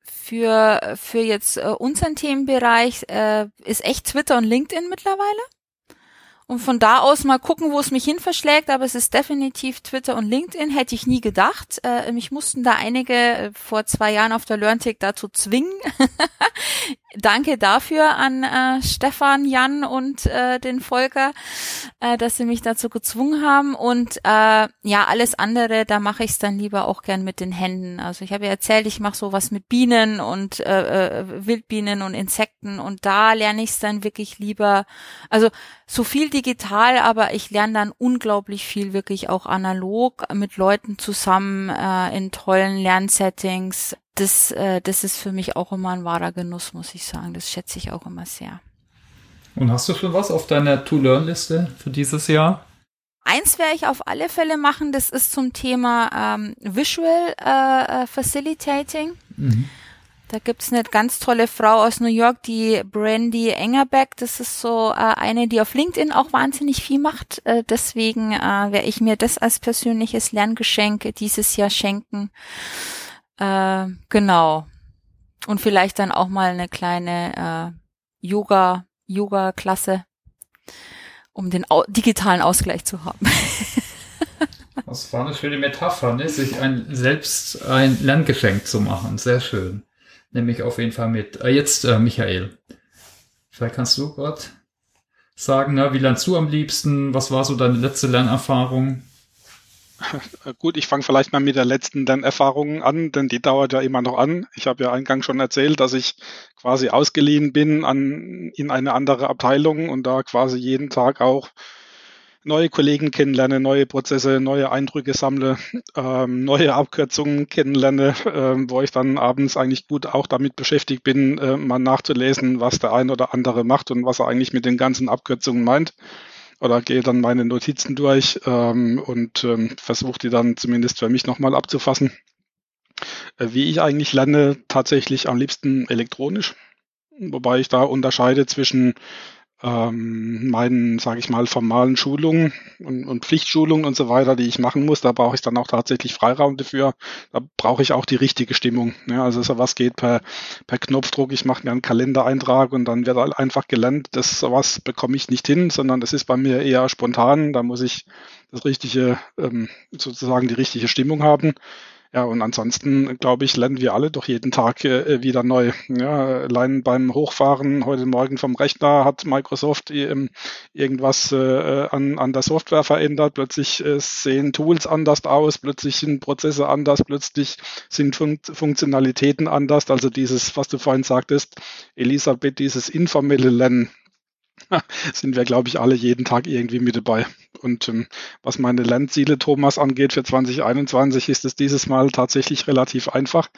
B: für, für jetzt äh, unseren Themenbereich äh, ist echt Twitter und LinkedIn mittlerweile und von da aus mal gucken, wo es mich hin verschlägt. Aber es ist definitiv Twitter und LinkedIn, hätte ich nie gedacht. Äh, mich mussten da einige äh, vor zwei Jahren auf der LearnTech dazu zwingen. Danke dafür an äh, Stefan, Jan und äh, den Volker, äh, dass sie mich dazu gezwungen haben. Und äh, ja, alles andere, da mache ich es dann lieber auch gern mit den Händen. Also ich habe ja erzählt, ich mache sowas mit Bienen und äh, äh, Wildbienen und Insekten und da lerne ich es dann wirklich lieber. Also so viel digital, aber ich lerne dann unglaublich viel wirklich auch analog mit Leuten zusammen äh, in tollen Lernsettings. Das, äh, das ist für mich auch immer ein wahrer Genuss, muss ich sagen. Das schätze ich auch immer sehr.
D: Und hast du schon was auf deiner To-Learn-Liste für dieses Jahr?
B: Eins werde ich auf alle Fälle machen, das ist zum Thema ähm, Visual äh, äh Facilitating. Mhm. Da gibt's eine ganz tolle Frau aus New York, die Brandy Engerbeck. Das ist so äh, eine, die auf LinkedIn auch wahnsinnig viel macht. Äh, deswegen äh, werde ich mir das als persönliches Lerngeschenk dieses Jahr schenken. Äh, genau. Und vielleicht dann auch mal eine kleine äh, Yoga, Yoga-Klasse, um den au digitalen Ausgleich zu haben.
D: Das war eine schöne Metapher, ne? sich ein, selbst ein Lerngeschenk zu machen. Sehr schön nehme ich auf jeden Fall mit. Äh, jetzt äh, Michael. Vielleicht kannst du Gott sagen, na, wie lernst du am liebsten? Was war so deine letzte Lernerfahrung?
C: Gut, ich fange vielleicht mal mit der letzten Lernerfahrung an, denn die dauert ja immer noch an. Ich habe ja eingangs schon erzählt, dass ich quasi ausgeliehen bin an, in eine andere Abteilung und da quasi jeden Tag auch neue Kollegen kennenlerne, neue Prozesse, neue Eindrücke sammle, ähm, neue Abkürzungen kennenlerne, ähm, wo ich dann abends eigentlich gut auch damit beschäftigt bin, äh, mal nachzulesen, was der ein oder andere macht und was er eigentlich mit den ganzen Abkürzungen meint. Oder gehe dann meine Notizen durch ähm, und ähm, versuche die dann zumindest für mich nochmal abzufassen. Äh, wie ich eigentlich lerne, tatsächlich am liebsten elektronisch, wobei ich da unterscheide zwischen ähm, meinen, sage ich mal, formalen Schulungen und, und Pflichtschulungen und so weiter, die ich machen muss, da brauche ich dann auch tatsächlich Freiraum dafür. Da brauche ich auch die richtige Stimmung. Ja, also sowas geht per, per Knopfdruck. Ich mache mir einen Kalendereintrag und dann wird einfach gelernt. Das sowas bekomme ich nicht hin, sondern das ist bei mir eher spontan. Da muss ich das richtige, ähm, sozusagen die richtige Stimmung haben. Ja, und ansonsten, glaube ich, lernen wir alle doch jeden Tag äh, wieder neu. Ja, allein beim Hochfahren heute Morgen vom Rechner hat Microsoft ähm, irgendwas äh, an, an der Software verändert. Plötzlich äh, sehen Tools anders aus, plötzlich sind Prozesse anders, plötzlich sind Fun Funktionalitäten anders. Also dieses, was du vorhin sagtest, Elisabeth, dieses informelle Lernen, sind wir, glaube ich, alle jeden Tag irgendwie mit dabei. Und ähm, was meine Lernziele, Thomas, angeht für 2021, ist es dieses Mal tatsächlich relativ einfach.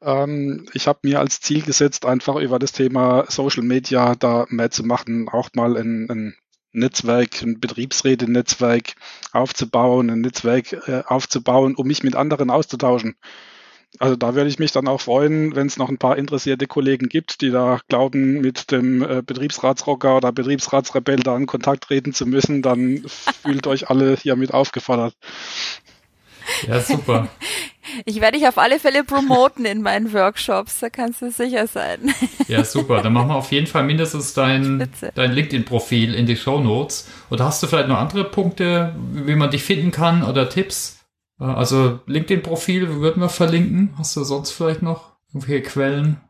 C: Ähm, ich habe mir als Ziel gesetzt, einfach über das Thema Social Media da mehr zu machen, auch mal ein, ein Netzwerk, ein Betriebsräte-Netzwerk aufzubauen, ein Netzwerk äh, aufzubauen, um mich mit anderen auszutauschen. Also da würde ich mich dann auch freuen, wenn es noch ein paar interessierte Kollegen gibt, die da glauben, mit dem äh, Betriebsratsrocker oder Betriebsratsrebell da in Kontakt treten zu müssen, dann fühlt euch alle hiermit aufgefordert.
D: Ja, super.
B: Ich werde dich auf alle Fälle promoten in meinen Workshops, da kannst du sicher sein.
D: Ja, super. Dann machen wir auf jeden Fall mindestens dein, dein LinkedIn-Profil in die Show Notes. Oder hast du vielleicht noch andere Punkte, wie man dich finden kann oder Tipps? Äh, also LinkedIn-Profil würden wir verlinken. Hast du sonst vielleicht noch irgendwelche Quellen?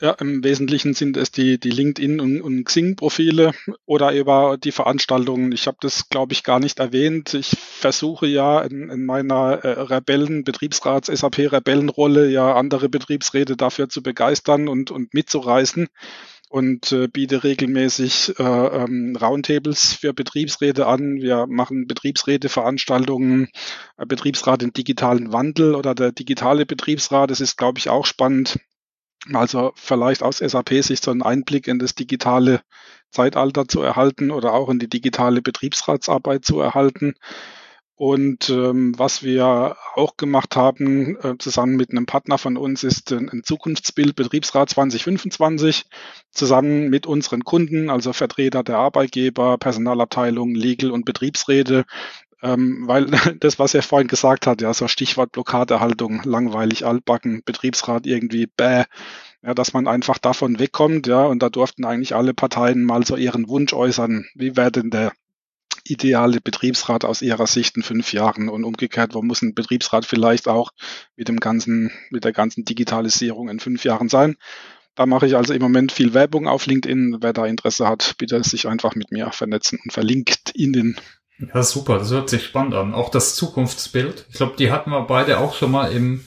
C: Ja, im Wesentlichen sind es die, die LinkedIn- und, und Xing-Profile oder über die Veranstaltungen. Ich habe das, glaube ich, gar nicht erwähnt. Ich versuche ja in, in meiner äh, Rebellen, Betriebsrats, SAP-Rebellenrolle ja andere Betriebsräte dafür zu begeistern und, und mitzureißen und äh, biete regelmäßig äh, ähm, Roundtables für Betriebsräte an. Wir machen Betriebsräteveranstaltungen, äh, Betriebsrat im digitalen Wandel oder der digitale Betriebsrat. Das ist, glaube ich, auch spannend. Also vielleicht aus SAP-Sicht so einen Einblick in das digitale Zeitalter zu erhalten oder auch in die digitale Betriebsratsarbeit zu erhalten. Und ähm, was wir auch gemacht haben, äh, zusammen mit einem Partner von uns, ist ein, ein Zukunftsbild Betriebsrat 2025, zusammen mit unseren Kunden, also Vertreter der Arbeitgeber, Personalabteilung, Legal und Betriebsräte, ähm, weil das, was er vorhin gesagt hat, ja, so Stichwort Blockadehaltung, langweilig, altbacken, Betriebsrat irgendwie, bäh, ja, dass man einfach davon wegkommt, ja, und da durften eigentlich alle Parteien mal so ihren Wunsch äußern, wie wäre denn der ideale Betriebsrat aus Ihrer Sicht in fünf Jahren und umgekehrt, wo muss ein Betriebsrat vielleicht auch mit dem ganzen, mit der ganzen Digitalisierung in fünf Jahren sein? Da mache ich also im Moment viel Werbung auf LinkedIn. Wer da Interesse hat, bitte sich einfach mit mir vernetzen und verlinkt Ihnen.
D: Ja, super, das hört sich spannend an. Auch das Zukunftsbild. Ich glaube, die hatten wir beide auch schon mal im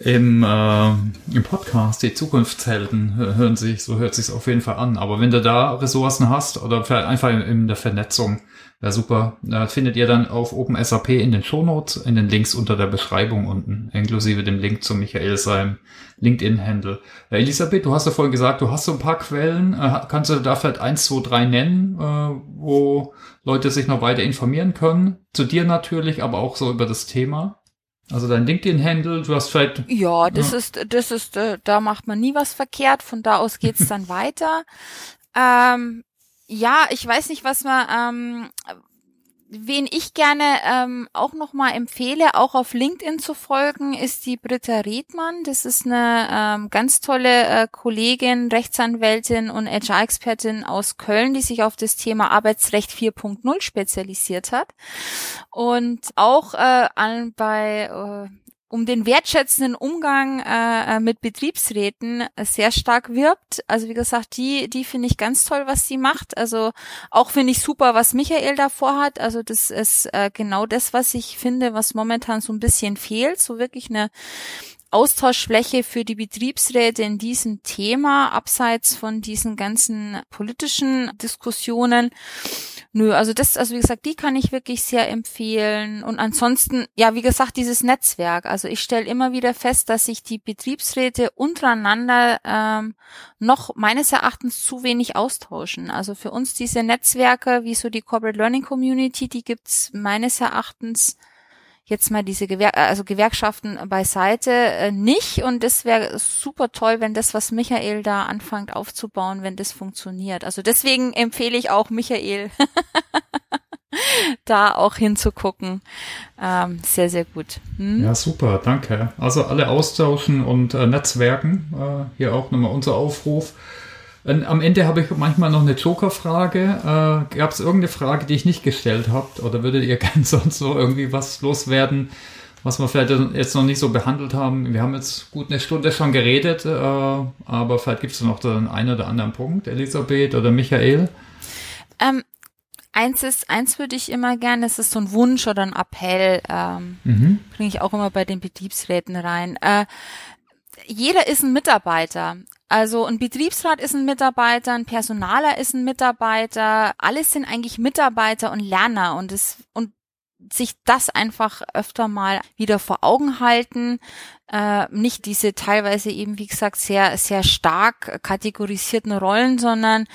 D: im, äh, im Podcast, die Zukunftshelden hören sich, so hört sich's auf jeden Fall an. Aber wenn du da Ressourcen hast oder einfach in, in der Vernetzung, wäre super. Da findet ihr dann auf OpenSAP in den Shownotes, in den Links unter der Beschreibung unten, inklusive dem Link zu Michael seinem LinkedIn-Handle. Äh, Elisabeth, du hast ja vorhin gesagt, du hast so ein paar Quellen. Äh, kannst du da vielleicht eins, zwei, drei nennen, äh, wo Leute sich noch weiter informieren können? Zu dir natürlich, aber auch so über das Thema. Also dein LinkedIn-Handle, du hast vielleicht.
B: Ja, das ja. ist, das ist, äh, da macht man nie was verkehrt. Von da aus geht's dann weiter. Ähm, ja, ich weiß nicht, was man, ähm, wen ich gerne ähm, auch nochmal empfehle, auch auf LinkedIn zu folgen, ist die Britta Redmann. Das ist eine ähm, ganz tolle äh, Kollegin, Rechtsanwältin und HR-Expertin aus Köln, die sich auf das Thema Arbeitsrecht 4.0 spezialisiert hat. Und auch äh, an, bei äh, um den wertschätzenden Umgang äh, äh, mit Betriebsräten sehr stark wirbt. Also wie gesagt, die, die finde ich ganz toll, was sie macht. Also auch finde ich super, was Michael davor hat. Also das ist äh, genau das, was ich finde, was momentan so ein bisschen fehlt. So wirklich eine Austauschfläche für die Betriebsräte in diesem Thema, abseits von diesen ganzen politischen Diskussionen. Nö, also das, also wie gesagt, die kann ich wirklich sehr empfehlen. Und ansonsten, ja, wie gesagt, dieses Netzwerk. Also ich stelle immer wieder fest, dass sich die Betriebsräte untereinander ähm, noch meines Erachtens zu wenig austauschen. Also für uns diese Netzwerke, wie so die Corporate Learning Community, die gibt's meines Erachtens jetzt mal diese Gewer also Gewerkschaften beiseite äh, nicht und das wäre super toll, wenn das, was Michael da anfängt aufzubauen, wenn das funktioniert. Also deswegen empfehle ich auch Michael, da auch hinzugucken. Ähm, sehr, sehr gut.
D: Hm? Ja, super, danke. Also alle austauschen und äh, Netzwerken. Äh, hier auch nochmal unser Aufruf. Und am Ende habe ich manchmal noch eine Joker-Frage. Äh, Gab es irgendeine Frage, die ich nicht gestellt habe? Oder würdet ihr gerne sonst noch irgendwie was loswerden, was wir vielleicht jetzt noch nicht so behandelt haben? Wir haben jetzt gut eine Stunde schon geredet, äh, aber vielleicht gibt es noch den einen oder anderen Punkt, Elisabeth oder Michael.
B: Ähm, eins ist, eins würde ich immer gerne, das ist so ein Wunsch oder ein Appell, ähm, mhm. bringe ich auch immer bei den Betriebsräten rein. Äh, jeder ist ein Mitarbeiter. Also ein Betriebsrat ist ein Mitarbeiter, ein Personaler ist ein Mitarbeiter, alles sind eigentlich Mitarbeiter und Lerner. Und es und sich das einfach öfter mal wieder vor Augen halten, äh, nicht diese teilweise eben, wie gesagt, sehr, sehr stark kategorisierten Rollen, sondern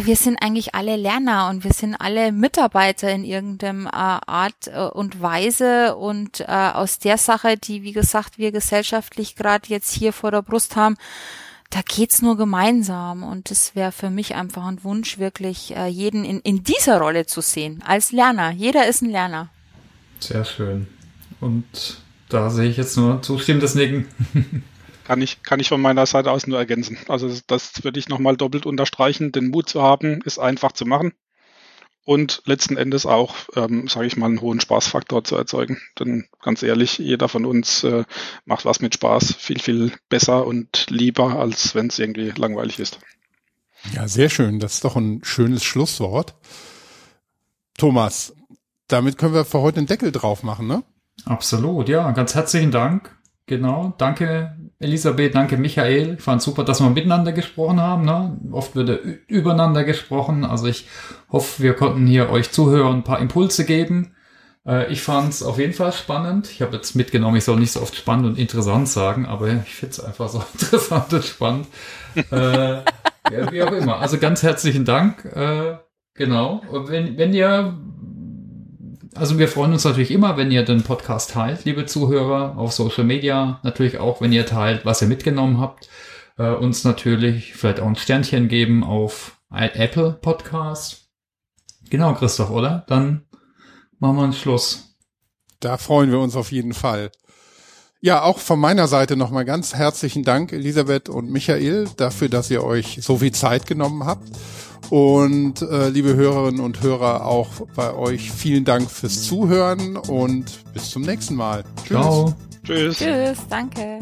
B: wir sind eigentlich alle Lerner und wir sind alle Mitarbeiter in irgendeinem äh, Art äh, und Weise. Und äh, aus der Sache, die, wie gesagt, wir gesellschaftlich gerade jetzt hier vor der Brust haben, da geht's nur gemeinsam und es wäre für mich einfach ein Wunsch, wirklich äh, jeden in, in dieser Rolle zu sehen, als Lerner. Jeder ist ein Lerner.
D: Sehr schön. Und da sehe ich jetzt nur zustimmendes Nicken.
C: kann ich, kann ich von meiner Seite aus nur ergänzen. Also das, das würde ich nochmal doppelt unterstreichen. Den Mut zu haben, ist einfach zu machen und letzten Endes auch, ähm, sage ich mal, einen hohen Spaßfaktor zu erzeugen. Denn ganz ehrlich, jeder von uns äh, macht was mit Spaß viel, viel besser und lieber, als wenn es irgendwie langweilig ist.
A: Ja, sehr schön. Das ist doch ein schönes Schlusswort. Thomas, damit können wir für heute einen Deckel drauf machen, ne?
D: Absolut, ja. Ganz herzlichen Dank. Genau. Danke, Elisabeth. Danke, Michael. Ich fand super, dass wir miteinander gesprochen haben. Ne? Oft wird übereinander gesprochen. Also ich hoffe, wir konnten hier euch Zuhörern ein paar Impulse geben. Äh, ich fand es auf jeden Fall spannend. Ich habe jetzt mitgenommen, ich soll nicht so oft spannend und interessant sagen, aber ich finde es einfach so interessant und spannend. äh, ja, wie auch immer. Also ganz herzlichen Dank. Äh, genau. Und wenn, wenn ihr also wir freuen uns natürlich immer, wenn ihr den Podcast teilt, liebe Zuhörer, auf Social Media. Natürlich auch, wenn ihr teilt, was ihr mitgenommen habt. Äh, uns natürlich vielleicht auch ein Sternchen geben auf Apple Podcast. Genau, Christoph, oder? Dann machen wir einen Schluss.
A: Da freuen wir uns auf jeden Fall. Ja, auch von meiner Seite nochmal ganz herzlichen Dank, Elisabeth und Michael, dafür, dass ihr euch so viel Zeit genommen habt. Und äh, liebe Hörerinnen und Hörer, auch bei euch vielen Dank fürs Zuhören und bis zum nächsten Mal.
D: Tschüss. Ciao.
B: Tschüss. Tschüss, danke.